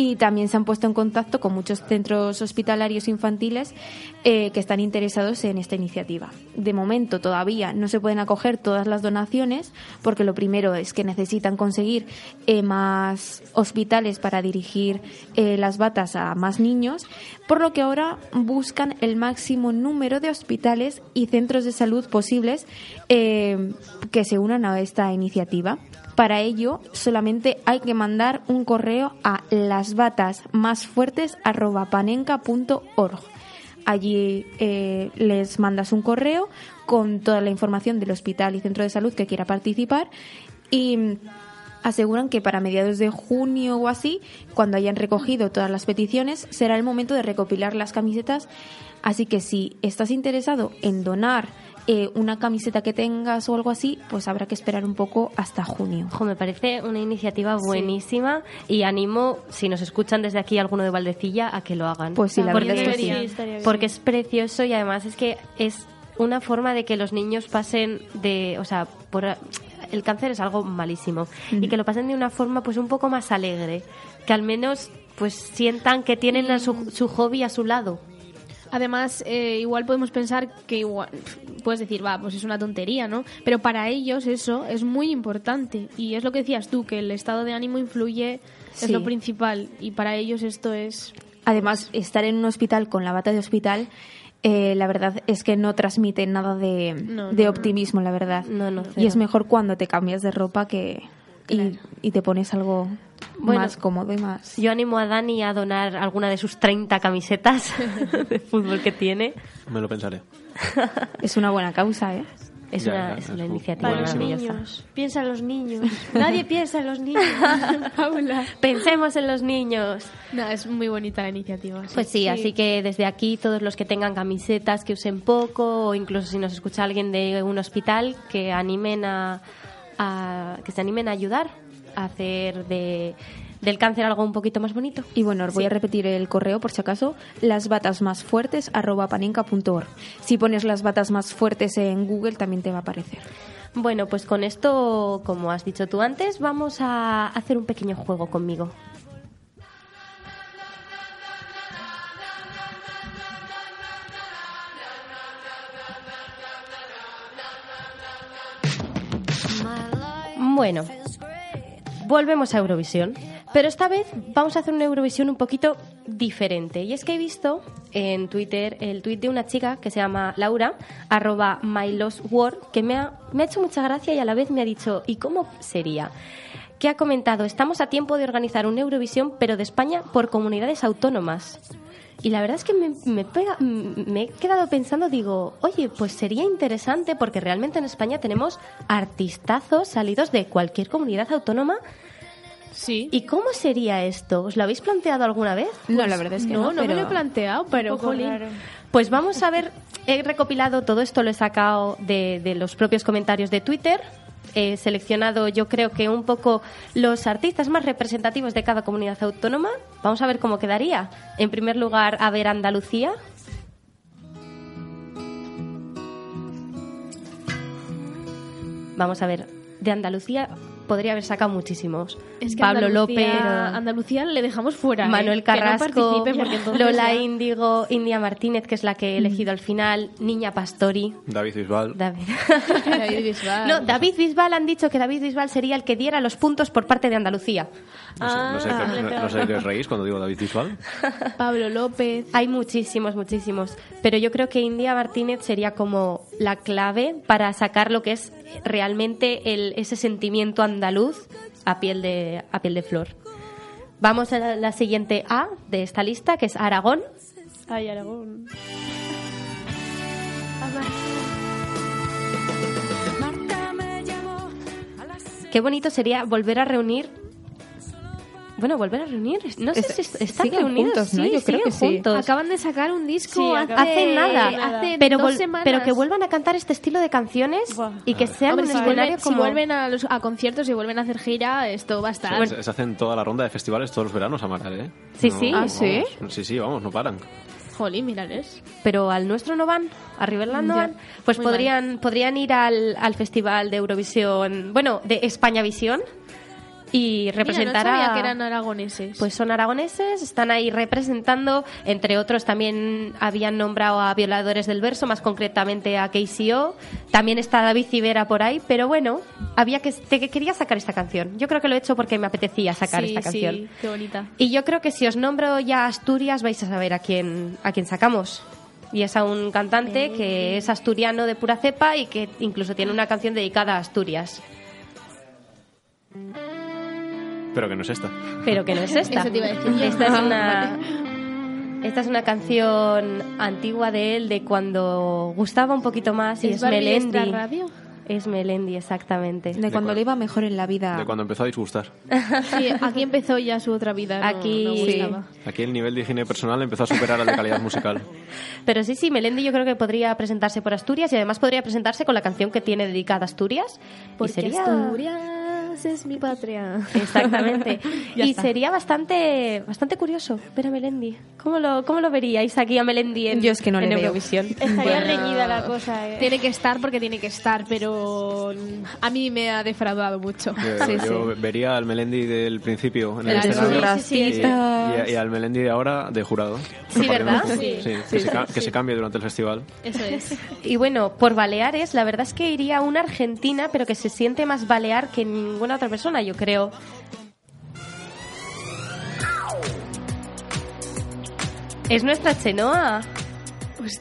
Y también se han puesto en contacto con muchos centros hospitalarios infantiles eh, que están interesados en esta iniciativa. De momento todavía no se pueden acoger todas las donaciones porque lo primero es que necesitan conseguir eh, más hospitales para dirigir eh, las batas a más niños, por lo que ahora buscan el máximo número de hospitales y centros de salud posibles que se unan a esta iniciativa. Para ello, solamente hay que mandar un correo a lasbatasmasfuertes@panenka.org. Allí eh, les mandas un correo con toda la información del hospital y centro de salud que quiera participar y aseguran que para mediados de junio o así, cuando hayan recogido todas las peticiones, será el momento de recopilar las camisetas. Así que si estás interesado en donar eh, una camiseta que tengas o algo así, pues habrá que esperar un poco hasta junio. Ojo, me parece una iniciativa buenísima y animo, si nos escuchan desde aquí alguno de Valdecilla, a que lo hagan. Pues sí, la porque, verdad es que es- sí. Porque es precioso y además es que es una forma de que los niños pasen de, o sea, por el cáncer es algo malísimo y que lo pasen de una forma pues un poco más alegre, que al menos pues sientan que tienen a su, su hobby a su lado. Además, eh, igual podemos pensar que igual puedes decir, va, pues es una tontería, ¿no? Pero para ellos eso es muy importante. Y es lo que decías tú, que el estado de ánimo influye, es lo principal. Y para ellos esto es Además, estar en un hospital con la bata de hospital, eh, la verdad es que no transmite nada de, No, de no, optimismo, la verdad. No, no, y es mejor cuando te cambias de ropa que y, y te pones algo Bueno, más cómodo y más. Yo animo a Dani a donar alguna de sus 30 camisetas de fútbol que tiene. Me lo pensaré. Es una buena causa, ¿eh? Es Ya, una, ya, es es una muy- iniciativa Para los niños. Piensa en los niños. Nadie piensa en los niños. Paula. Pensemos en los niños. No, es muy bonita la iniciativa. sí. Pues sí, así que desde aquí todos los que tengan camisetas que usen poco o incluso si nos escucha alguien de un hospital que animen a, a- que se animen a ayudar hacer de, del cáncer algo un poquito más bonito. Y bueno, os voy a repetir el correo por si acaso, las batas más fuertes Si pones las batas más fuertes en Google también te va a aparecer. Bueno, pues con esto, como has dicho tú antes, vamos a hacer un pequeño juego conmigo. Bueno, volvemos a Eurovisión. Pero esta vez vamos a hacer una Eurovisión un poquito diferente. Y es que he visto en Twitter el tuit de una chica que se llama Laura, arroba mylostword, que me ha, me ha hecho mucha gracia y a la vez me ha dicho, ¿y cómo sería? Que ha comentado, estamos a tiempo de organizar una Eurovisión, pero de España por comunidades autónomas. Y la verdad es que me, me pega- me he quedado pensando, digo, oye, pues sería interesante porque realmente en España tenemos artistazos salidos de cualquier comunidad autónoma. Sí. ¿Y cómo sería esto? ¿Os lo habéis planteado alguna vez? No, la verdad es que no, no, no, me lo he planteado, pero. Pues vamos a ver, he recopilado todo esto, lo he sacado de, de los propios comentarios de Twitter. He seleccionado, yo creo que un poco los artistas más representativos de cada comunidad autónoma. Vamos a ver cómo quedaría. En primer lugar, a ver Andalucía. Vamos a ver, de Andalucía podría haber sacado muchísimos. Es que Pablo Andalucía, López, Andalucía le dejamos fuera. ¿eh? Manuel Que no Carrasco, entonces Lola ya- Índigo, India Martínez, que es la que he elegido al final, Niña Pastori. David Bisbal. David. David Bisbal. No, David Bisbal han dicho que David Bisbal sería el que diera los puntos por parte de Andalucía. No sé, no sé, Ah, qué- no- no sé de qué os reís cuando digo David Bisbal. Pablo López. Hay muchísimos, muchísimos. Pero yo creo que India Martínez sería como la clave para sacar lo que es realmente el, ese sentimiento andaluz a piel de, a piel de flor. Vamos a la, la siguiente A de esta lista, que es Aragón. Ay, Aragón. Qué bonito sería volver a reunir. Bueno, volver a reunir. No sé si est- están siguen reunidos. juntos, ¿no? Sí, Yo creo que sí. juntos. Acaban de sacar un disco Sí, hace, Hace nada, hace pero, dos semanas. pero que vuelvan a cantar este estilo de canciones y que sean Hombre, un si, escenario vuelven, si como vuelven a, los, a conciertos y vuelven a hacer gira, esto va a estar. Se, se hacen toda la ronda de festivales todos los veranos, Amaral, ¿eh? Sí, sí. Ah, ¿sí? vamos, sí, sí, vamos, no paran. Jolín, mírales. pero al nuestro no van, a Riverland no van, pues Muy podrían podrían ir al, al festival de Eurovisión, bueno, de España Visión y representar Mira, no sabía que eran aragoneses. Pues son aragoneses, están ahí representando, entre otros también habían nombrado a Violadores del Verso, más concretamente a KCO, también está David Civera por ahí, pero bueno, había que, te- quería sacar esta canción. Yo creo que lo he hecho porque me apetecía sacar sí, esta canción. Sí, qué bonita. Y yo creo que si os nombro ya Asturias vais a saber a quién, a quién sacamos. Y es a un cantante que es asturiano de pura cepa y que incluso tiene una canción dedicada a Asturias. Pero que no es esta. Pero que no es esta. Eso te iba a decir. Esta es una. Esta es una canción antigua de él, de cuando gustaba un poquito más, y es, ¿Es de Melendi. Extra Radio? Es Melendi, exactamente. De cuando cuál? le iba mejor en la vida. De cuando empezó a disgustar. Sí, aquí empezó ya su otra vida. no- Aquí- no Sí. gustaba. Aquí el nivel de higiene personal empezó a superar al de calidad musical. Pero sí, sí, Melendi yo creo que podría presentarse por Asturias y además podría presentarse con la canción que tiene dedicada a Asturias. Porque y sería... Asturias es mi patria. Exactamente. Y está. sería bastante bastante curioso ver a Melendi. ¿Cómo lo, cómo lo veríais aquí a Melendi en, Yo es que no le en veo. Eurovisión? Estaría Bueno. reñida la cosa, ¿eh? Tiene que estar porque tiene que estar, pero a mí me ha defraudado mucho. Yo, Sí, yo vería al Melendi del principio en el, escenario los y, y- y al Melendi de ahora de jurado. Sí, ¿verdad? Sí, que, se, que se cambie durante el festival. Eso es. Y bueno, por Baleares, la verdad es que iría a una argentina, pero que se siente más balear que ninguna otra persona, yo creo. Es nuestra Chenoa.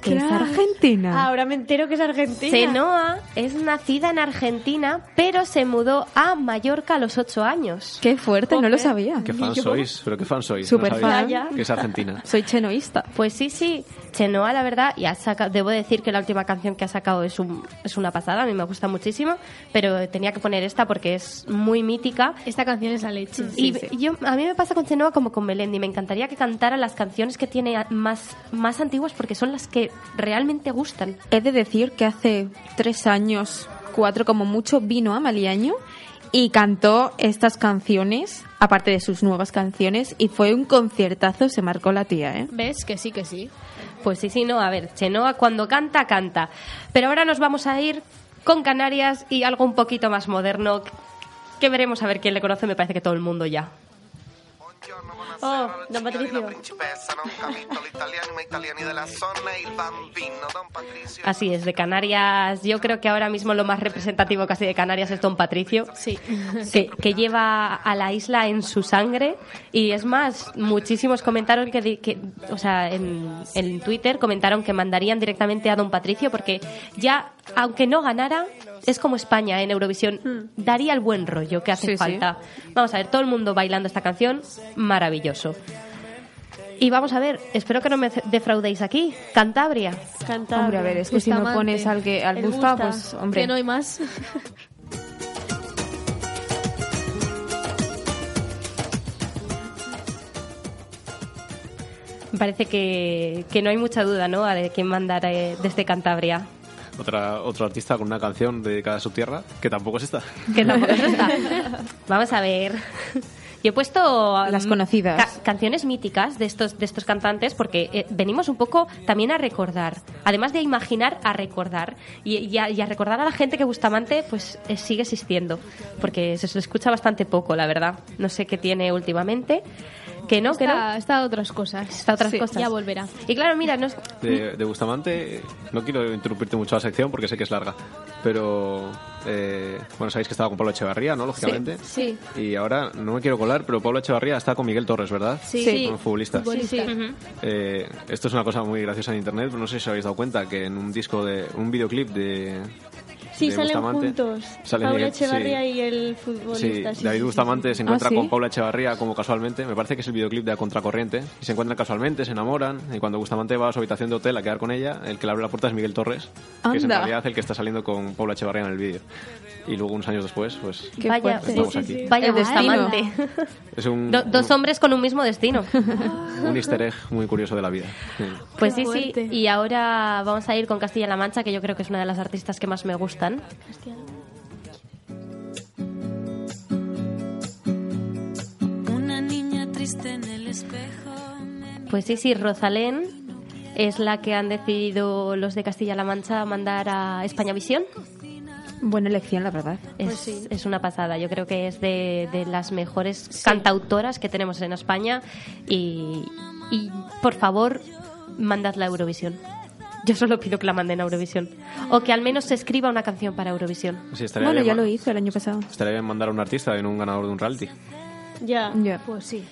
Que es Argentina. Ahora me entero que es Argentina. Chenoa es nacida en Argentina, pero se mudó a Mallorca a los ocho años. Qué fuerte, no lo sabía. ¿Qué fan sois? ¿Pero qué fan sois? No sabía fan. Ya, ya. Que es Argentina. Soy chenoísta. Pues sí, sí, Chenoa, la verdad, y ha saca- debo decir que la última canción que ha sacado es, un, es una pasada, a mí me gusta muchísimo, pero tenía que poner esta porque es muy mítica. Esta canción es la leche. y yo a mí me pasa con Chenoa como con Melendi, me encantaría que cantara las canciones que tiene más, más antiguas porque son las que realmente gustan. He de decir que hace tres años, cuatro como mucho, vino a Maliaño y cantó estas canciones, aparte de sus nuevas canciones, y fue un conciertazo, se marcó la tía, ¿eh? ¿Ves? Que sí, que sí. Pues sí, sí, no, a ver, Chenoa cuando canta, canta. Pero ahora nos vamos a ir con Canarias y algo un poquito más moderno que veremos a ver quién le conoce, me parece que todo el mundo ya. Oh, don Patricio. Así es, de Canarias, yo creo que ahora mismo lo más representativo casi de Canarias es Don Patricio. Sí. que, que lleva a la isla en su sangre y es más, muchísimos comentaron que, o sea, en, en Twitter comentaron que mandarían directamente a Don Patricio porque ya, aunque no ganara, es como España en Eurovisión, daría el buen rollo que hace Sí, sí. falta. Vamos a ver, todo el mundo bailando esta canción, maravilloso. Y vamos a ver, espero que no me defraudéis aquí, Cantabria. Cantabria. Hombre, a ver, es que si no pones al que al gusta, pues hombre. Que no hay más. Me parece que, que no hay mucha duda, ¿no? De quién mandar eh, desde Cantabria. Otra, otro artista con una canción dedicada a su tierra, que tampoco es esta. Que tampoco es esta. Vamos a ver. Yo he puesto Las mm, conocidas. ca- canciones míticas de estos de estos cantantes porque eh, venimos un poco también a recordar, además de imaginar a recordar y, y a, y a recordar a la gente que Bustamante pues eh, sigue existiendo porque se, se escucha bastante poco, la verdad. No sé qué tiene últimamente. Que no, que no. Está, está a otras cosas. Está a otras Sí, cosas. Ya volverá. Y claro, mira, no es- De, de Bustamante, no quiero interrumpirte mucho la sección porque sé que es larga, pero eh, bueno, sabéis que estaba con Pablo Echevarría, ¿no? Lógicamente. Sí. Y ahora no me quiero colar, pero Pablo Echevarría está con Miguel Torres, ¿verdad? Sí. Sí. Como futbolista. Futbolista. Eh, esto es una cosa muy graciosa en internet, pero no sé si os habéis dado cuenta que en un disco de un videoclip de Sí, salen Bustamante, juntos. sale Paula Miguel- Echevarría sí. y el futbolista. sí, David sí, Bustamante se encuentra ¿sí? con Paula Echevarría como casualmente, me parece que es el videoclip de A Contracorriente, y se encuentran casualmente, se enamoran, y cuando Bustamante va a su habitación de hotel a quedar con ella, el que le abre la puerta es Miguel Torres, que es en realidad el que está saliendo con Paula Echevarría en el vídeo. Y luego unos años después, pues Qué vaya, estamos aquí. vaya. Bustamante. Es un, Do- dos hombres con un mismo destino. un easter egg muy curioso de la vida. Pues Qué sí, sí. Y ahora vamos a ir con Castilla-La Mancha, que yo creo que es una de las artistas que más me Una niña triste en el espejo. Pues sí, sí, Rosalén es la que han decidido los de Castilla-La Mancha mandar a España Visión. Buena elección, la verdad. Es, es una pasada. Yo creo que es de, de las mejores cantautoras que tenemos en España. Y, y, por favor, mandadla a Eurovisión. Yo solo pido que la manden a Eurovisión. O que al menos se escriba una canción para Eurovisión. Sí, estaría Bueno, bien ya ma- lo hizo el año pasado. Estaría bien mandar a un artista y no un ganador de un reality. Ya. Ya. Pues sí.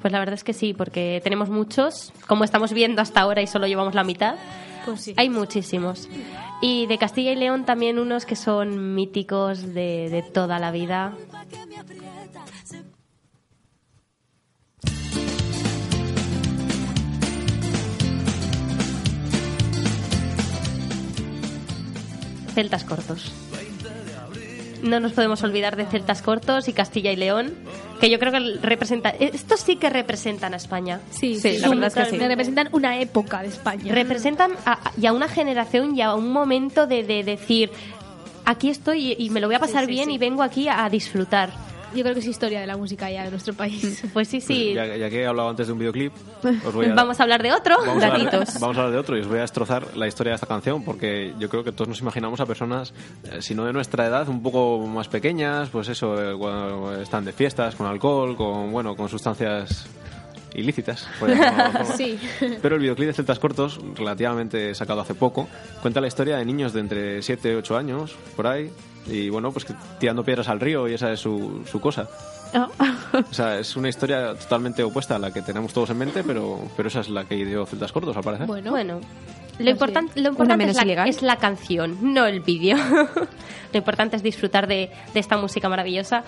Pues la verdad es que sí, porque tenemos muchos, como estamos viendo hasta ahora y solo llevamos la mitad. Pues sí. Hay muchísimos. Y de Castilla y León también unos que son míticos de, de toda la vida. Celtas cortos. No nos podemos olvidar de Celtas cortos y Castilla y León, que yo creo que representa. Estos sí que representan a España. Sí, Sí, la verdad es que sí. Representan una época de España. representan a, y a una generación y a un momento de, de decir aquí estoy y me lo voy a pasar Sí, sí, bien sí. y vengo aquí a disfrutar Yo creo que es historia de la música ya de nuestro país. pues sí sí Ya, ya que he hablado antes de un videoclip, os voy a... vamos a hablar de otro Vamos a, hablar, gatitos vamos a hablar de otro y os voy a destrozar la historia de esta canción porque yo creo que todos nos imaginamos a personas, eh, si no de nuestra edad, un poco más pequeñas, pues eso, eh, cuando están de fiestas, con alcohol, con, bueno, con sustancias ilícitas. Sí. Pero el videoclip de Celtas Cortos, relativamente sacado hace poco, cuenta la historia de niños de entre 7 y 8 años, por ahí, y bueno, pues que tirando piedras al río y esa es su, su cosa. Ah. O sea, es una historia totalmente opuesta a la que tenemos todos en mente, pero, pero esa es la que ideó Celtas Cortos, al parecer. Bueno, bueno lo importante, lo importante es, la, es la canción, no el vídeo. lo importante es disfrutar de, de esta música maravillosa.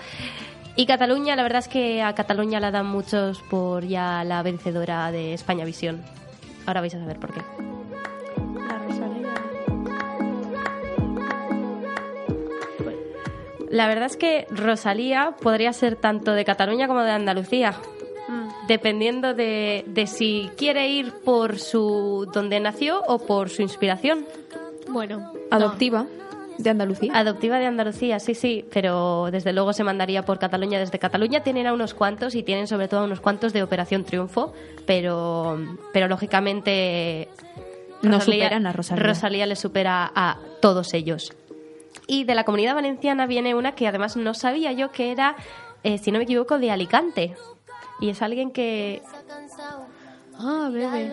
Y Cataluña, la verdad es que a Cataluña la dan muchos por ya la vencedora de España Visión. Ahora vais a saber por qué. La verdad es que Rosalía podría ser tanto de Cataluña como de Andalucía. Dependiendo de, de si quiere ir por su donde nació o por su inspiración. bueno. Adoptiva de Andalucía. Adoptiva de Andalucía, sí, sí, pero desde luego se mandaría por Cataluña. Desde Cataluña tienen a unos cuantos y tienen sobre todo a unos cuantos de Operación Triunfo, pero, pero lógicamente No superan a Rosalía. Rosalía le supera a todos ellos. Y de la comunidad valenciana viene una que además no sabía yo que era, eh, si no me equivoco, de Alicante. Y es alguien que Ah, bebé.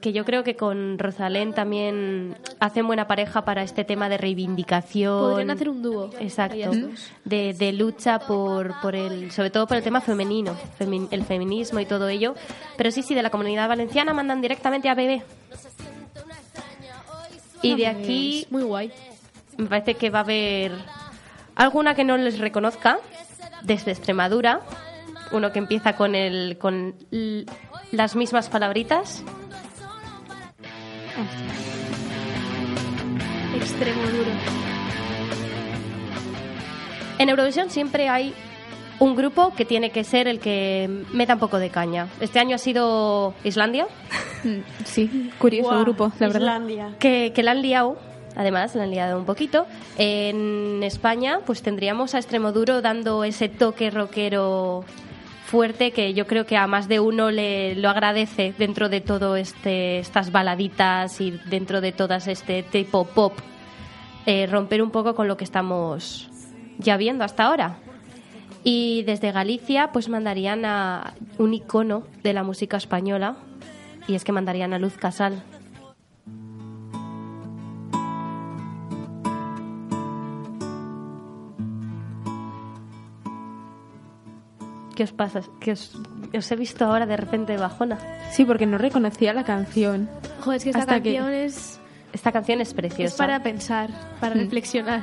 que yo creo que con Rosalén también hacen buena pareja para este tema de reivindicación. Podrían hacer un dúo. Exacto. De, de lucha por, por el, sobre todo por el tema femenino, femi- el feminismo y todo ello. Pero sí, sí, de la comunidad valenciana mandan directamente a Bebé. Y de aquí Muy guay. me parece que va a haber alguna que no les reconozca desde Extremadura. Uno que empieza con el con las mismas palabritas. Extremo duro. En Eurovisión siempre hay un grupo que tiene que ser el que meta un poco de caña. Este año ha sido Islandia, Mm, Sí, curioso grupo, la verdad. Islandia. que, que la han liado. Además, la han liado un poquito. En España, pues tendríamos a Extremoduro dando ese toque rockero fuerte que yo creo que a más de uno le lo agradece dentro de todo este estas baladitas y dentro de todas este tipo pop eh, romper un poco con lo que estamos ya viendo hasta ahora y desde Galicia pues mandarían a un icono de la música española y es que mandarían a Luz Casal ¿Qué os pasa? Que os, os he visto ahora de repente bajona. Sí, porque no reconocía la canción. Joder, es que esta Hasta que- canción es, Esta canción es preciosa. es para pensar, para Mm. reflexionar.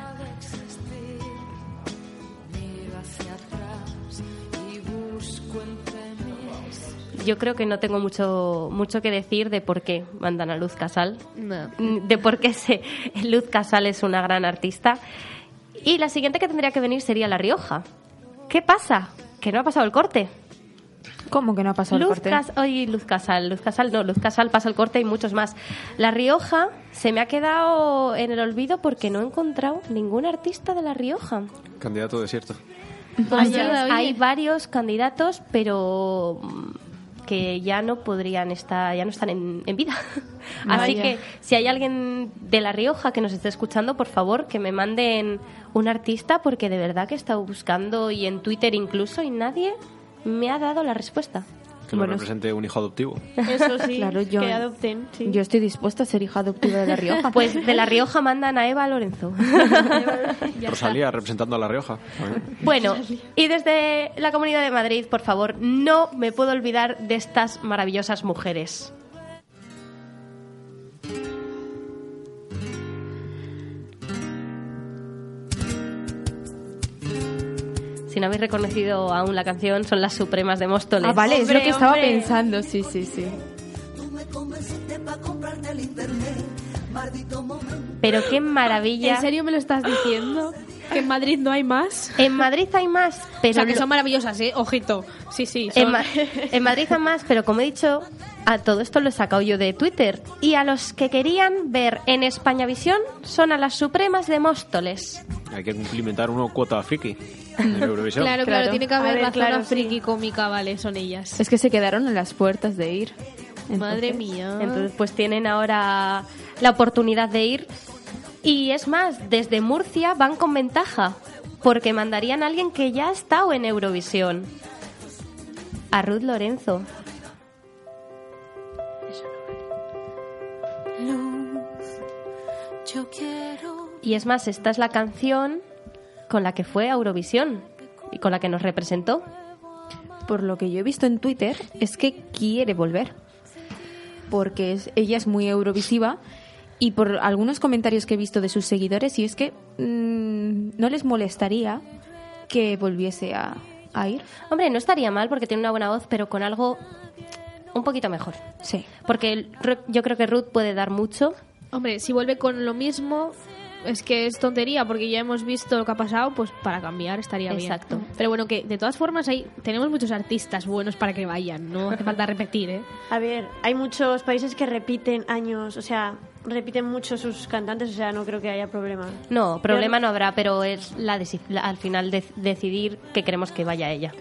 Yo creo que no tengo mucho, mucho que decir de por qué mandan a Luz Casal. No. De por qué se, Luz Casal es una gran artista. Y la siguiente que tendría que venir sería La Rioja. ¿Qué pasa? Que no ha pasado el corte. ¿Cómo que no ha pasado el corte? Cas- oye, Luz Casal, Luz Casal no, Luz Casal pasa el corte y muchos más. La Rioja se me ha quedado en el olvido porque no he encontrado ningún artista de La Rioja. Candidato desierto. Oye. Hay varios candidatos, pero mm, que ya no podrían estar, ya no están en, en vida. Así Vaya. que si hay alguien de La Rioja que nos esté escuchando, por favor, que me manden un artista, porque de verdad que he estado buscando y en Twitter incluso y nadie me ha dado la respuesta. Que lo Bueno, represente un hijo adoptivo. Eso sí, Claro, yo- que adopten. Sí. Yo estoy dispuesta a ser hija adoptiva de La Rioja. Pues de La Rioja mandan a Eva Lorenzo. Rosalía representando a La Rioja. Bueno, y desde la Comunidad de Madrid, por favor, no me puedo olvidar de estas maravillosas mujeres. Si no habéis reconocido aún la canción, son las Supremas de Móstoles. Ah, vale, es lo Hombre, que estaba hombre. pensando, sí, sí, sí. Pero qué maravilla. ¿En serio me lo estás diciendo? ¿Que en Madrid no hay más? En Madrid hay más, pero o sea, que lo- son maravillosas, ¿eh? Ojito. Sí, sí. En, son- Ma- en Madrid hay más, pero como he dicho, a todo esto lo he sacado yo de Twitter. Y a los que querían ver en España Visión son a las Supremas de Móstoles. Hay que cumplimentar una cuota friki en Eurovisión. Claro, claro, Claro. tiene que haber ver, la claro, zona sí. friki cómica, vale, son ellas. Es que se quedaron en las puertas de ir. Madre mía. Entonces, pues tienen ahora la oportunidad de ir. Y es más, desde Murcia van con ventaja, porque mandarían a alguien que ya ha estado en Eurovisión. A Ruth Lorenzo. Yo quiero Y es más, esta es la canción con la que fue a Eurovisión y con la que nos representó. Por lo que yo he visto en Twitter, es que quiere volver. Porque es- ella es muy eurovisiva y por algunos comentarios que he visto de sus seguidores, y es que mm, no les molestaría que volviese a, a ir. Hombre, no estaría mal porque tiene una buena voz, pero con algo un poquito mejor. Sí. Porque yo creo que Ruth puede dar mucho. Hombre, si vuelve con lo mismo, es que es tontería, porque ya hemos visto lo que ha pasado, pues para cambiar estaría Exacto. bien. Pero bueno, que de todas formas hay, tenemos muchos artistas buenos para que vayan, no hace falta repetir, ¿eh? A ver, hay muchos países que repiten años, o sea, repiten mucho sus cantantes, o sea, no creo que haya problema. No, problema no habrá, pero es la, la- al final de- decidir que queremos que vaya ella.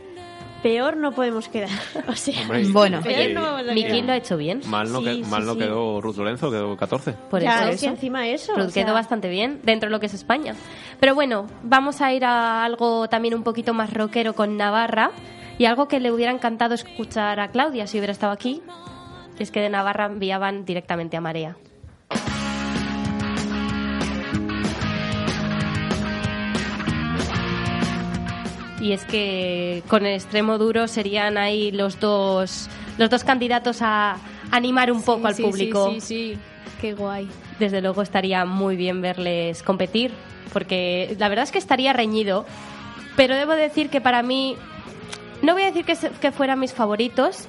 Peor no podemos quedar. O sea, Hombre, Bueno. y- peor no vamos a Miki quedar. lo ha hecho bien. Mal no, Sí, que- sí, mal no sí. quedó Ruth Lorenzo, quedó 14. Por ya, eso. es que encima eso. Pero o sea, quedó bastante bien dentro de lo que es España. Pero bueno, vamos a ir a algo también un poquito más rockero con Navarra y algo que le hubiera encantado escuchar a Claudia si hubiera estado aquí. que Es que de Navarra enviaban directamente a Marea. Y es que con el extremo duro serían ahí los dos, los dos candidatos a animar un poco Sí, al sí, público Sí, sí, sí. Qué guay. desde luego estaría muy bien verles competir, porque la verdad es que estaría reñido, pero debo decir que para mí, no voy a decir que, se- que fueran mis favoritos,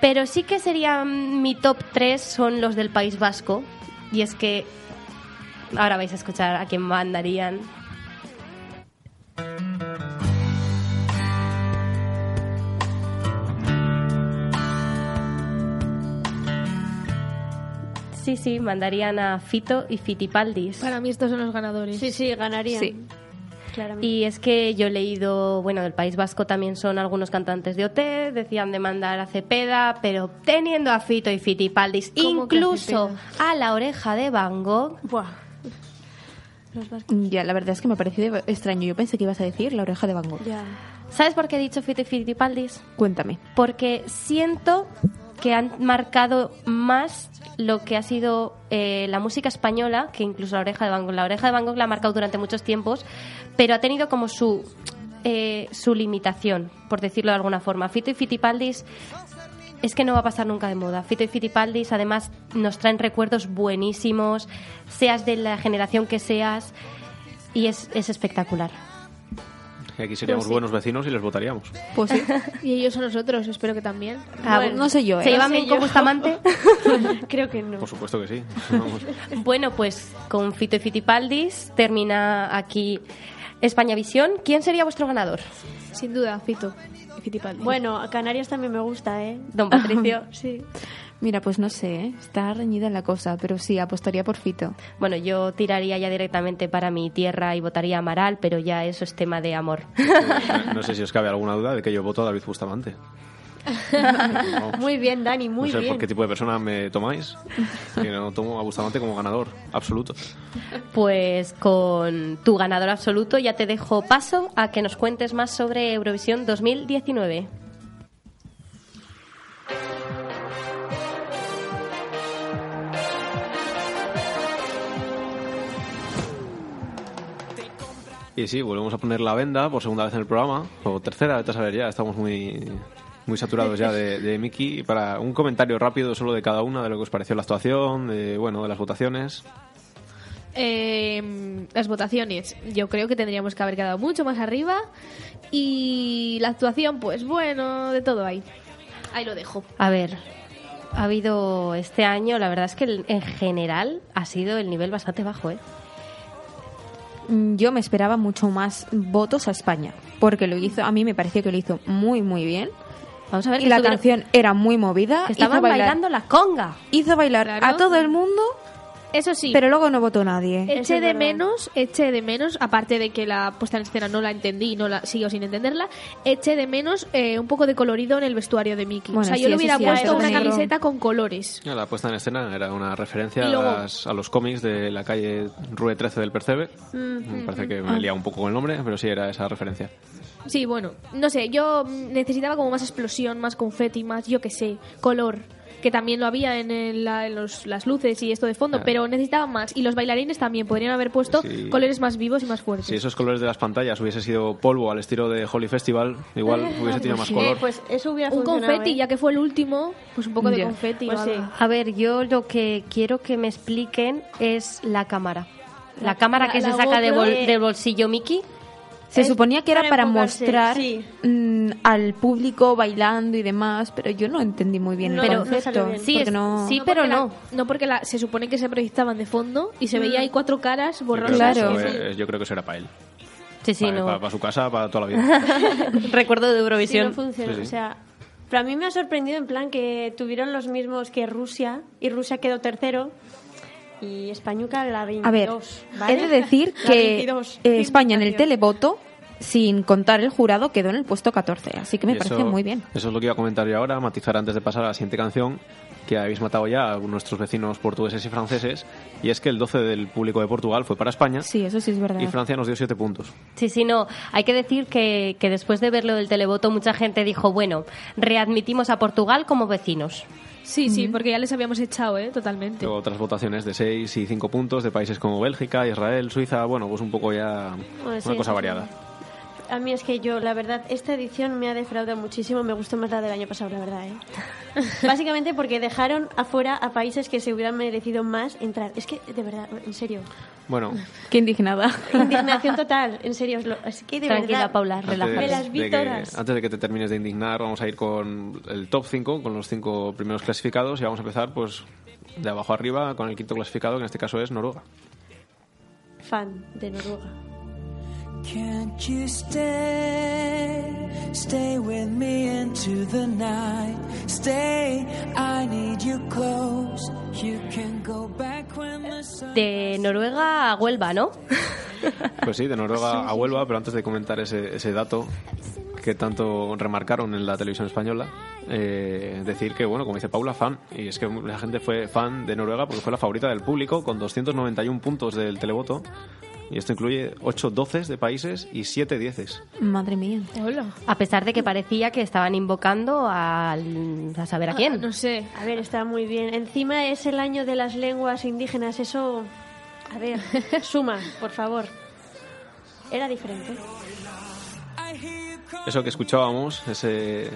pero sí que serían mi top 3 son los del País Vasco, y es que ahora vais a escuchar a quién mandarían. Sí, sí, mandarían a Fito y Fitipaldis. Para mí estos son los ganadores. Sí, sí, ganarían. Sí. Claramente. Y es que yo he leído, bueno, del País Vasco también son algunos cantantes de OT, decían de mandar a Cepeda, pero teniendo a Fito y Fitipaldis, ¿Cómo que a incluso a la oreja de Van Gogh, Buah. Los vascos. Ya, la verdad es que me pareció de- extraño. Yo pensé que ibas a decir la oreja de Van Gogh. Ya. ¿sabes por qué he dicho Fito y Fitipaldis? Cuéntame. Porque siento que han marcado más lo que ha sido eh, la música española que incluso la oreja de Van Gogh. La oreja de Van Gogh la ha marcado durante muchos tiempos, pero ha tenido como su, eh, su limitación, por decirlo de alguna forma. Fito y Fitipaldis es que no va a pasar nunca de moda. Fito y Fitipaldis además nos traen recuerdos buenísimos, seas de la generación que seas, y es, es espectacular. Y aquí seríamos Pues sí. buenos vecinos y les votaríamos. Pues sí. Y ellos a nosotros, espero que también. Ah, Bueno, no sé yo, ¿Se ¿eh? llevan sé bien con. Bustamante? Creo que no. Por supuesto que sí. Vamos. Bueno, pues con Fito y Fitipaldis termina aquí España Visión. ¿Quién sería vuestro ganador? Sin duda, Fito y Fittipaldi. Bueno, a Canarias también me gusta, ¿eh? Don Patricio. Sí. Mira, pues no sé, ¿eh? está reñida la cosa, pero sí, apostaría por Fito. Bueno, yo tiraría ya directamente para mi tierra y votaría a Amaral, pero ya eso es tema de amor. No, no sé si os cabe alguna duda de que yo voto a David Bustamante. Muy bien, Dani, muy no sé bien. por qué tipo de persona me tomáis. Que no tomo a Bustamante como ganador absoluto. Pues con tu ganador absoluto ya te dejo paso a que nos cuentes más sobre Eurovisión 2019. Y sí, volvemos a poner la venda por segunda vez en el programa, o tercera, vete a saber ya, estamos muy, muy saturados ya de, de Miki. Para un comentario rápido solo de cada una, de lo que os pareció la actuación, de, bueno, de las votaciones. Eh, las votaciones, yo creo que tendríamos que haber quedado mucho más arriba. Y la actuación, pues bueno, de todo ahí. Ahí lo dejo. A ver, ha habido este año, la verdad es que en general ha sido el nivel bastante bajo, ¿eh? Mm, Yo me esperaba mucho más votos a España, porque lo hizo, a mí me pareció que lo hizo muy, muy bien. Vamos a ver Y que la canción era muy movida. que estaban bailando la conga. Hizo bailar Claro. a todo el mundo, Eso sí, pero luego no votó nadie. Eché de verdad. menos, eché de menos, aparte de que la puesta en escena no la entendí y no la sigo sin entenderla, eché de menos eh, un poco de colorido en el vestuario de Mickey. Bueno, o sea, sí, yo le hubiera sí, puesto una camiseta con colores. La puesta en escena era una referencia luego- a, las- a los cómics de la calle Rue 13 del Percebe. Me parece que me he liado un poco con el nombre, pero sí era esa referencia. Sí, bueno, no sé, yo mm, necesitaba como más explosión, más confeti, más, yo qué sé, color. Que también lo había en, el- la- en los- las luces y esto de fondo, Ah. pero necesitaba más. Y los bailarines también podrían haber puesto Sí. colores más vivos y más fuertes. Si esos colores de las pantallas hubiese sido polvo al estilo de Holy Festival, igual hubiese tenido más color. Eh, pues eso hubiera un confeti, ¿eh? ya que fue el último, pues un poco de confeti. Pues sí. A ver, yo lo que quiero que me expliquen es la cámara. La, cámara la- que la se saca de bol- del bolsillo Mickey. Se Es suponía que era para mostrar sí. mm, al público bailando y demás, pero yo no entendí muy bien No, el no concepto. salió bien. Sí, porque es- no... sí, No pero no. la- no porque la- se supone que se proyectaban de fondo y se veía ahí cuatro caras borrosas. Claro. yo creo que eso era para él. Sí, sí, para, no. para- para su casa, para toda la vida. Recuerdo de Sí, Eurovisión. no funciona. Sí, sí. O sea, pero a mí me ha sorprendido en plan que tuvieron los mismos que Rusia y Rusia quedó tercero y Españuca la 22. A ver, ¿vale? he de decir La que 22. eh, España en el televoto sin contar el jurado, quedó en el puesto 14. Así que me Y parece eso- muy bien. Eso es lo que iba a comentar yo ahora, matizar antes de pasar a la siguiente canción, que habéis matado ya a nuestros vecinos portugueses y franceses, y es que el 12 del público de Portugal fue para España Sí, eso sí es verdad. y Francia nos dio 7 puntos. Sí, sí, no. Hay que decir que, que después de verlo del televoto, mucha gente dijo, bueno, readmitimos a Portugal como vecinos. Sí, sí, porque ya les habíamos echado, ¿eh? Totalmente. Luego otras votaciones de 6 y 5 puntos de países como Bélgica, Israel, Suiza, bueno, pues un poco ya Pues una sí, cosa sí, variada. A mí es que yo, la verdad, esta edición me ha defraudado muchísimo. Me gustó más la del año pasado, la verdad, ¿eh? Básicamente porque dejaron afuera a países que se hubieran merecido más entrar. Es que, de verdad, en serio. Bueno, Qué indignada. Indignación total, en serio. Es que de Tranquila, verdad. Paula, antes, relájate. Me las vi de que, todas. antes de que te termines de indignar, vamos a ir con el top 5, con los 5 primeros clasificados, y vamos a empezar pues de abajo arriba con el quinto clasificado, que en este caso es Noruega. Fan de Noruega. Can't you stay, stay with me into the night? Stay, I need you close. You can go back when the sun. De Noruega a Huelva, ¿no? Pues sí, de Noruega a Huelva, pero antes de comentar ese, ese dato que tanto remarcaron en la televisión española, eh, decir que, bueno, como dice Paula, fan, y es que la gente fue fan de Noruega porque fue la favorita del público con 291 puntos del televoto, y esto incluye 8 doces de países y 7 dieces. Madre mía. Hola. A pesar de que parecía que estaban invocando al, a saber a quién. Ah, No sé. A ver, está muy bien. Encima es el año de las lenguas indígenas. Eso. A ver, suma, por favor. Era diferente. Eso que escuchábamos, ese,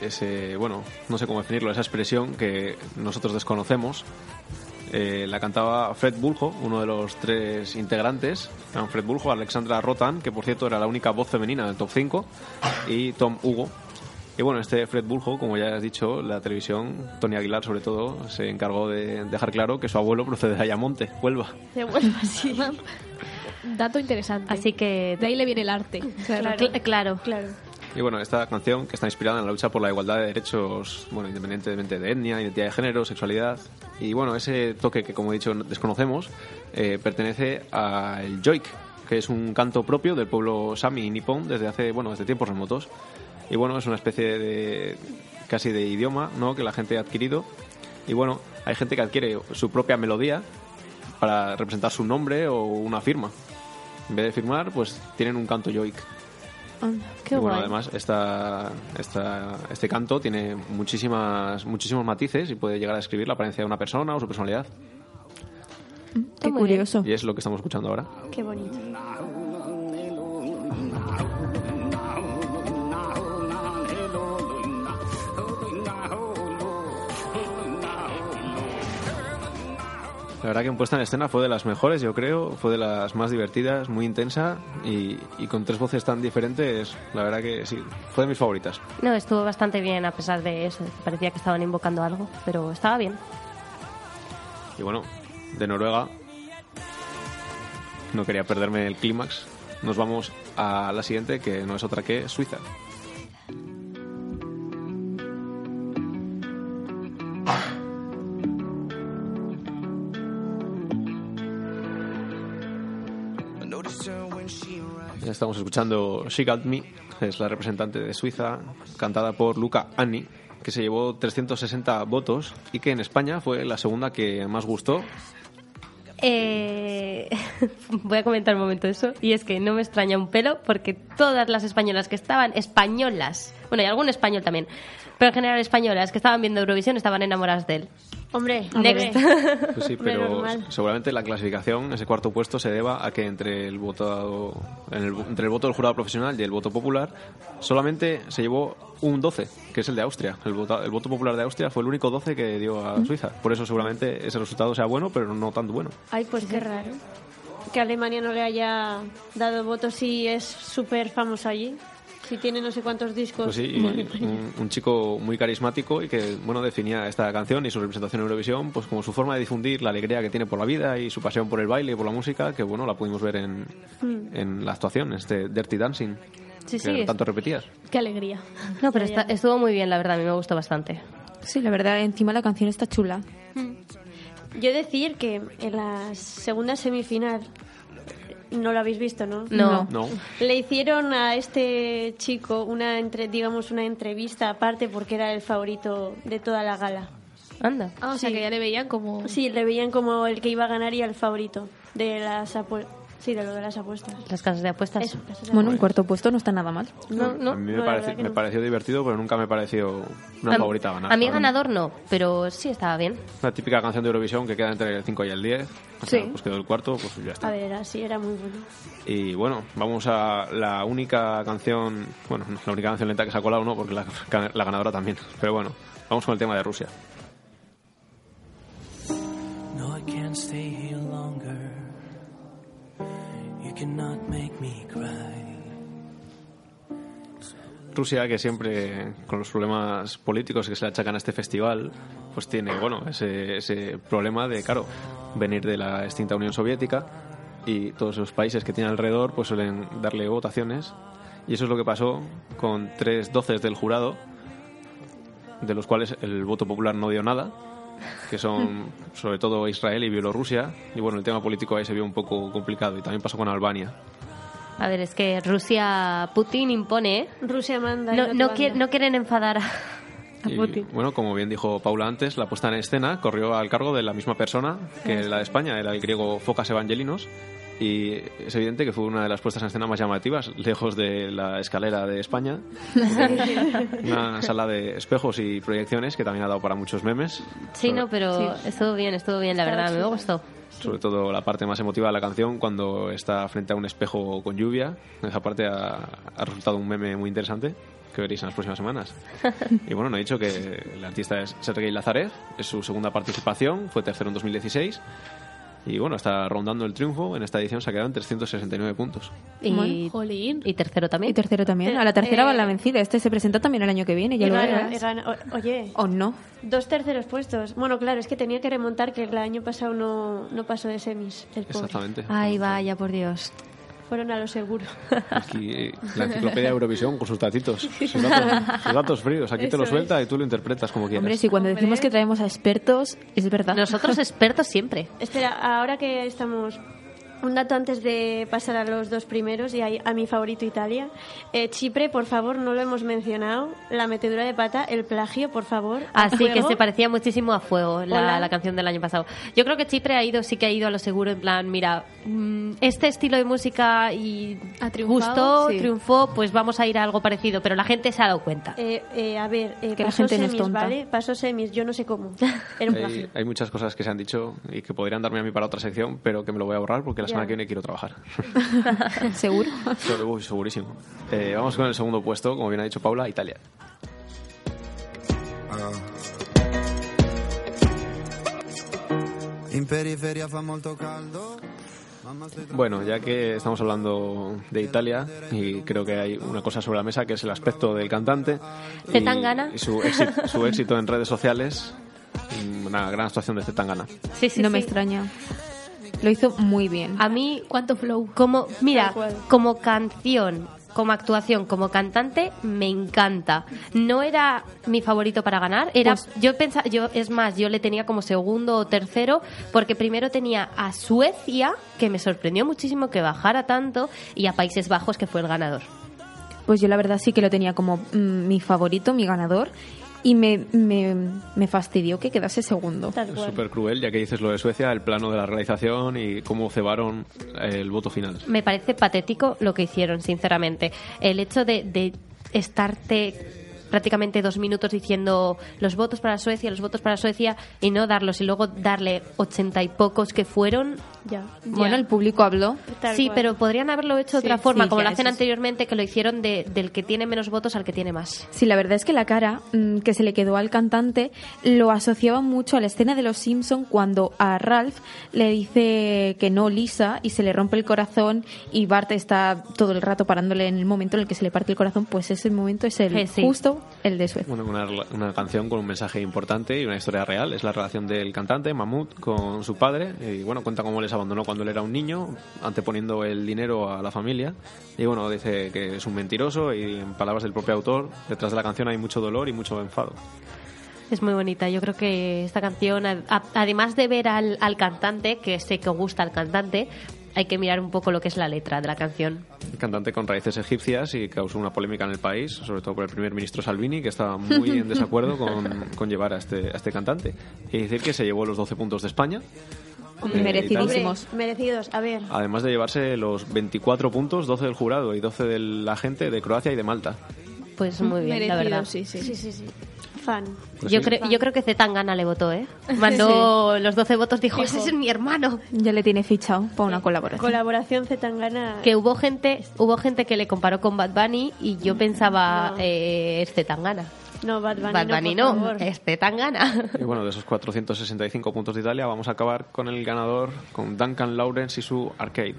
ese, bueno, no sé cómo definirlo, esa expresión que nosotros desconocemos, eh, la cantaba Fred Buljo, uno de los tres integrantes. Eran Fred Buljo, Alexandra Rotan, que por cierto era la única voz femenina del top 5, y Tom Hugo. Y bueno, este Fred Buljo, como ya has dicho, la televisión, Tony Aguilar sobre todo, se encargó de dejar claro que su abuelo procede de Ayamonte, Huelva. De vuelta así. Dato interesante. Así que... De ahí le viene el arte. Claro, cl- claro. Claro. Y bueno, esta canción que está inspirada en la lucha por la igualdad de derechos, bueno, independientemente de etnia, identidad de género, sexualidad. Y bueno, ese toque que, como he dicho, desconocemos, eh, pertenece al Joik, que es un canto propio del pueblo Sami y Nippon desde hace, bueno, desde tiempos remotos. Y bueno, es una especie de casi de idioma, ¿no? Que la gente ha adquirido. Y bueno, hay gente que adquiere su propia melodía para representar su nombre o una firma. En vez de firmar, pues tienen un canto Joik. Qué Y bueno, guay. además esta, esta, este canto tiene muchísimas, muchísimos matices y puede llegar a describir la apariencia de una persona o su personalidad. Qué curioso. Y es lo que estamos escuchando ahora. Qué bonito. La verdad que en puesta en escena fue de las mejores, yo creo, fue de las más divertidas, muy intensa y, y con tres voces tan diferentes, la verdad que sí, fue de mis favoritas. No, estuvo bastante bien a pesar de eso. Parecía que estaban invocando algo, pero estaba bien. Y bueno, de Noruega, no quería perderme el clímax, nos vamos a la siguiente, que no es otra que Suiza. Estamos escuchando She Got Me, es la representante de Suiza, cantada por Luca Anni, que se llevó 360 votos y que en España fue la segunda que más gustó. Eh, voy a comentar un momento eso. Y es que no me extraña un pelo porque todas las españolas que estaban, españolas, bueno, y algún español también, pero en general españolas que estaban viendo Eurovisión estaban enamoradas de él. Hombre, Next. Pues sí, pero seguramente la clasificación, ese cuarto puesto, se deba a que entre el voto, en el- entre el voto del jurado profesional y el voto popular, solamente se llevó un 12, que es el de Austria. El voto, el voto popular de Austria fue el único 12 que dio a Suiza. Por eso seguramente ese resultado sea bueno, pero no tanto bueno. Ay, pues qué raro. Que Alemania no le haya dado votos si es súper famoso allí. Si tiene no sé cuántos discos. Pues sí, y Madre mía. un, un chico muy carismático y que bueno definía esta canción y su representación en Eurovisión pues como su forma de difundir la alegría que tiene por la vida y su pasión por el baile y por la música que bueno la pudimos ver en, en la actuación este Dirty Dancing Sí, que sí, es- tanto repetías Qué alegría. No, pero está- estuvo muy bien, la verdad, a mí me gustó bastante. Sí, la verdad, encima la canción está chula. Yo decir que en la segunda semifinal No lo habéis visto, ¿no? No. No. Le hicieron a este chico una entre, digamos una entrevista aparte porque era el favorito de toda la gala. Anda. Ah, o sea, que ya le veían como... Sí, le veían como el que iba a ganar y el favorito de las apuestas. Sí, de lo de las apuestas. Las casas de apuestas. Eso, casas de Bueno, un apuestas. cuarto puesto no está nada mal. No, no. a mí no, me, pareci- que me no. pareció divertido, pero nunca me pareció una A- favorita a ganar. A mí ganador no, pero sí estaba bien. Una típica canción de Eurovisión que queda entre el 5 y el 10. O sea, Sí. pues quedó el cuarto, pues ya está. A ver, así era muy bueno. Y bueno, vamos a la única canción, bueno, no, la única canción lenta que se ha colado, no, porque la, la ganadora también. Pero bueno, vamos con el tema de Rusia. No, I can't stay here longer. Cannot make me cry. Rusia, que siempre con los problemas políticos que se le achacan a este festival, pues tiene, bueno, ese, ese problema de, claro, venir de la extinta Unión Soviética y todos los países que tiene alrededor pues suelen darle votaciones y eso es lo que pasó con tres doces del jurado, de los cuales el voto popular no dio nada, que son sobre todo Israel y Bielorrusia, y bueno, el tema político ahí se vio un poco complicado y también pasó con Albania. A ver, es que Rusia, Putin impone, ¿eh? Rusia manda. No, no, qui- no quieren enfadar a, a Y, Putin. bueno, como bien dijo Paula antes, la puesta en escena corrió al cargo de la misma persona que la de España, era el griego Focas Evangelinos, y es evidente que fue una de las puestas en escena más llamativas, lejos de la escalera de España. una sala de espejos y proyecciones que también ha dado para muchos memes. Sí, no, pero estuvo bien, estuvo bien, la Estaba verdad, me chulo. gustó. sobre todo la parte más emotiva de la canción, cuando está frente a un espejo con lluvia. Esa parte ha, ha resultado un meme muy interesante que veréis en las próximas semanas. Y bueno, no he dicho que el artista es Sergei Lazarev, es su segunda participación, fue tercero en 2016. Y bueno, está rondando el triunfo. En esta edición se ha quedado en 369 puntos. Y, jolín. y tercero Y también. tercero también. A la tercera Eh, va la vencida. Este se presenta también el año que viene, ya Y lo gana- verás. y gana- o- Oye, ¿O no? dos terceros puestos. Bueno, claro, es que tenía que remontar que el año pasado no, no pasó de semis. El pobre. Exactamente. Ay, vaya, por Dios. Fueron a lo seguro. Aquí eh, la enciclopedia Eurovisión con sus datitos, sus datos, sus datos fríos. Aquí te lo Eso suelta y tú lo interpretas como quieras. Hombre, si cuando Hombre. decimos que traemos a expertos, es verdad. Nosotros expertos siempre. Espera, ahora que estamos... Un dato antes de pasar a los dos primeros y a, mi favorito Italia. Eh, Chipre, por favor, no lo hemos mencionado. La metedura de pata, el plagio, por favor. Así que se parecía muchísimo a Fuego, la, canción del año pasado. Yo creo que Chipre ha ido, sí que ha ido a lo seguro, en plan, mira, mm, este estilo de música y gustó, sí. triunfó, pues vamos a ir a algo parecido, pero la gente se ha dado cuenta. Eh, eh, a ver, eh, Que la pasó gente no es semis, tonta. ¿vale? Pasó semis, yo no sé cómo. Era un Hay, plagio. hay muchas cosas que se han dicho y que podrían darme a mí para otra sección, pero que me lo voy a ahorrar porque la semana que viene quiero trabajar. Seguro. Uy, segurísimo. Eh, vamos con el segundo puesto, como bien ha dicho Paula, Italia. In periferia fa molto caldo. Bueno, ya que estamos hablando de Italia y creo que hay una cosa sobre la mesa que es el aspecto del cantante y- Zetangana. y su éxito, su éxito en redes sociales. Una gran actuación de Zetangana. Sí, sí, no me sí. extraña. Lo hizo muy bien. A mí, ¿Cuánto flow? como, mira, como canción, como actuación, como cantante, me encanta. No era mi favorito para ganar, era, Pues- yo pensaba, yo, es más, yo le tenía como segundo o tercero, porque primero tenía a Suecia, que me sorprendió muchísimo que bajara tanto, y a Países Bajos, que fue el ganador. Pues yo la verdad sí que lo tenía como mm, mi favorito, mi ganador. Y me, me, me fastidió que quedase segundo. Es súper cruel, ya que dices lo de Suecia, el plano de la realización y cómo cebaron el voto final. Me parece patético lo que hicieron, sinceramente. El hecho de, de estarte prácticamente dos minutos diciendo los votos para Suecia, los votos para Suecia y no darlos y luego darle ochenta y pocos que fueron. Ya. Bueno, Ya. el público habló. Tal sí, cual. pero podrían haberlo hecho de Sí, otra forma, sí, como lo hacen sí. anteriormente, que lo hicieron de- del que tiene menos votos al que tiene más. Sí, la verdad es que la cara mm, que se le quedó al cantante lo asociaba mucho a la escena de Los Simpson cuando a Ralph le dice que no Lisa y se le rompe el corazón y Bart está todo el rato parándole en el momento en el que se le parte el corazón, pues ese momento es el Sí, el de Suecia. Bueno, una, una canción con un mensaje importante y una historia real. Es la relación del cantante, Mahmoud, con su padre. Y bueno, cuenta cómo les abandonó cuando él era un niño, anteponiendo el dinero a la familia. Y bueno, dice que es un mentiroso y en palabras del propio autor, detrás de la canción hay mucho dolor y mucho enfado. Es muy bonita. Yo creo que esta canción, además de ver al, al cantante, que sé que gusta al cantante, hay que mirar un poco lo que es la letra de la canción. Cantante con raíces egipcias y causó una polémica en el país, sobre todo por el primer ministro Salvini, que estaba muy en desacuerdo con, con llevar a este, a este cantante. Y decir que se llevó los 12 puntos de España. Eh, merecidísimos. merecidos. A ver. Además de llevarse los 24 puntos, 12 del jurado y 12 de la gente de Croacia y de Malta. Pues muy bien, la verdad. sí, sí. Sí, sí, sí. Fan. Pues yo, sí. creo, yo creo que Zetangana le votó, ¿eh? Mandó los 12 votos, dijo, ese es mi hermano. Ya le tiene fichado para una colaboración. Colaboración Zetangana. Que hubo gente, hubo gente que le comparó con Bad Bunny y yo pensaba, No. eh, es Zetangana. No, Bad Bunny, Bad no, Bunny por no, favor. es Zetangana. Y bueno, de esos 465 puntos de Italia, vamos a acabar con el ganador, con Duncan Lawrence y su Arcade.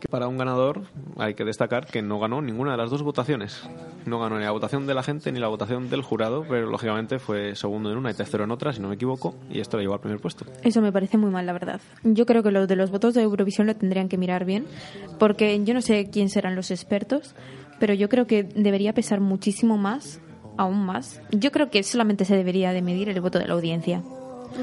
Que para un ganador hay que destacar que no ganó ninguna de las dos votaciones. No ganó ni la votación de la gente ni la votación del jurado, pero lógicamente fue segundo en una y tercero en otra, si no me equivoco, y esto le llevó al primer puesto. Eso me parece muy mal, la verdad. Yo creo que los de los votos de Eurovisión lo tendrían que mirar bien, porque yo no sé quién serán los expertos, pero yo creo que debería pesar muchísimo más, aún más. Yo creo que solamente se debería de medir el voto de la audiencia.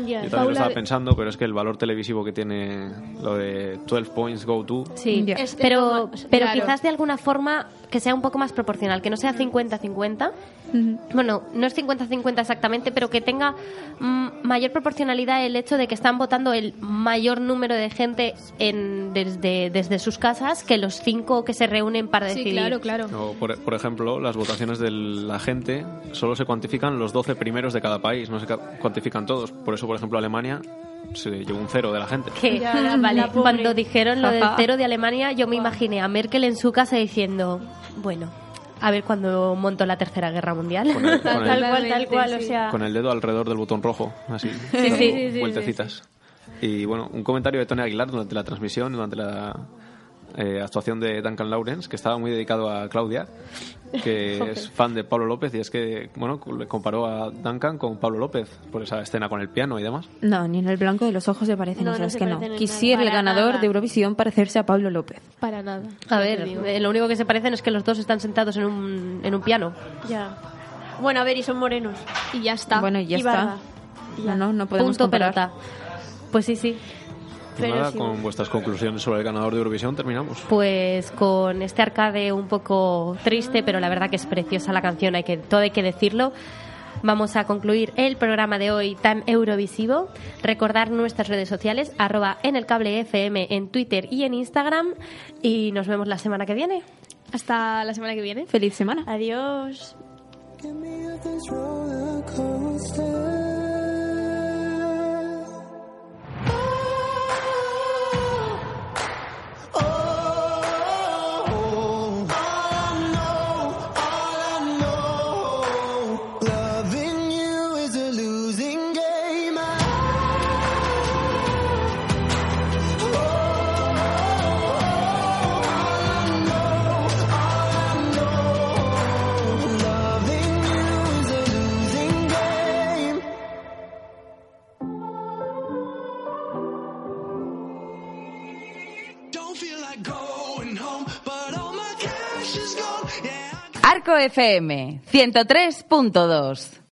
Ya. Yo también lo Paula- estaba pensando, pero es que el valor televisivo que tiene lo de 12 points go to. Sí. Es- pero, pero claro. quizás de alguna forma que sea un poco más proporcional, que no sea 50-50. Bueno, no es 50-50 exactamente, pero que tenga mm, mayor proporcionalidad el hecho de que están votando el mayor número de gente en, desde, desde sus casas que los cinco que se reúnen para Sí, decidir. claro, claro. O, por, por ejemplo, las votaciones de la gente solo se cuantifican los 12 primeros de cada país, no se ca- cuantifican todos. Por eso, por ejemplo, Alemania se llevó un cero de la gente. Que, Ya, vale, cuando dijeron lo del cero de Alemania, yo me imaginé a Merkel en su casa diciendo, bueno, a ver cuando montó la Tercera Guerra Mundial. Con el, con Tal cual, tal cual, o sea... con el dedo alrededor del botón rojo, así, Sí, sí, sí, sí, vueltecitas. Y bueno, un comentario de Tony Aguilar durante la transmisión, durante la eh, actuación de Duncan Lawrence, que estaba muy dedicado a Claudia, que es fan de Pablo López, y es que, bueno, le comparó a Duncan con Pablo López por esa escena con el piano y demás. No, ni en el blanco de los ojos se parecen, No, o no sea, es se que no. Quisiera el ganador nada. de Eurovisión parecerse a Pablo López. Para nada. A Ya ver, eh, lo único que se parecen es que los dos están sentados en un, en un piano. Ya. Bueno, a ver, y son morenos. Y ya está. Bueno, y ya y está. barba. No, no, no podemos Punto comparar. pelota. Pues sí, sí. Pero nada, sí. con vuestras conclusiones sobre el ganador de Eurovisión terminamos. Pues con este arcade un poco triste, pero la verdad que es preciosa la canción, hay que, todo hay que decirlo. Vamos a concluir el programa de hoy tan eurovisivo. Recordar nuestras redes sociales, arroba en el cable FM en Twitter y en Instagram. Y nos vemos la semana que viene. Hasta la semana que viene. Feliz semana. Adiós. My cash is gone. Yeah. Arco FM 103.2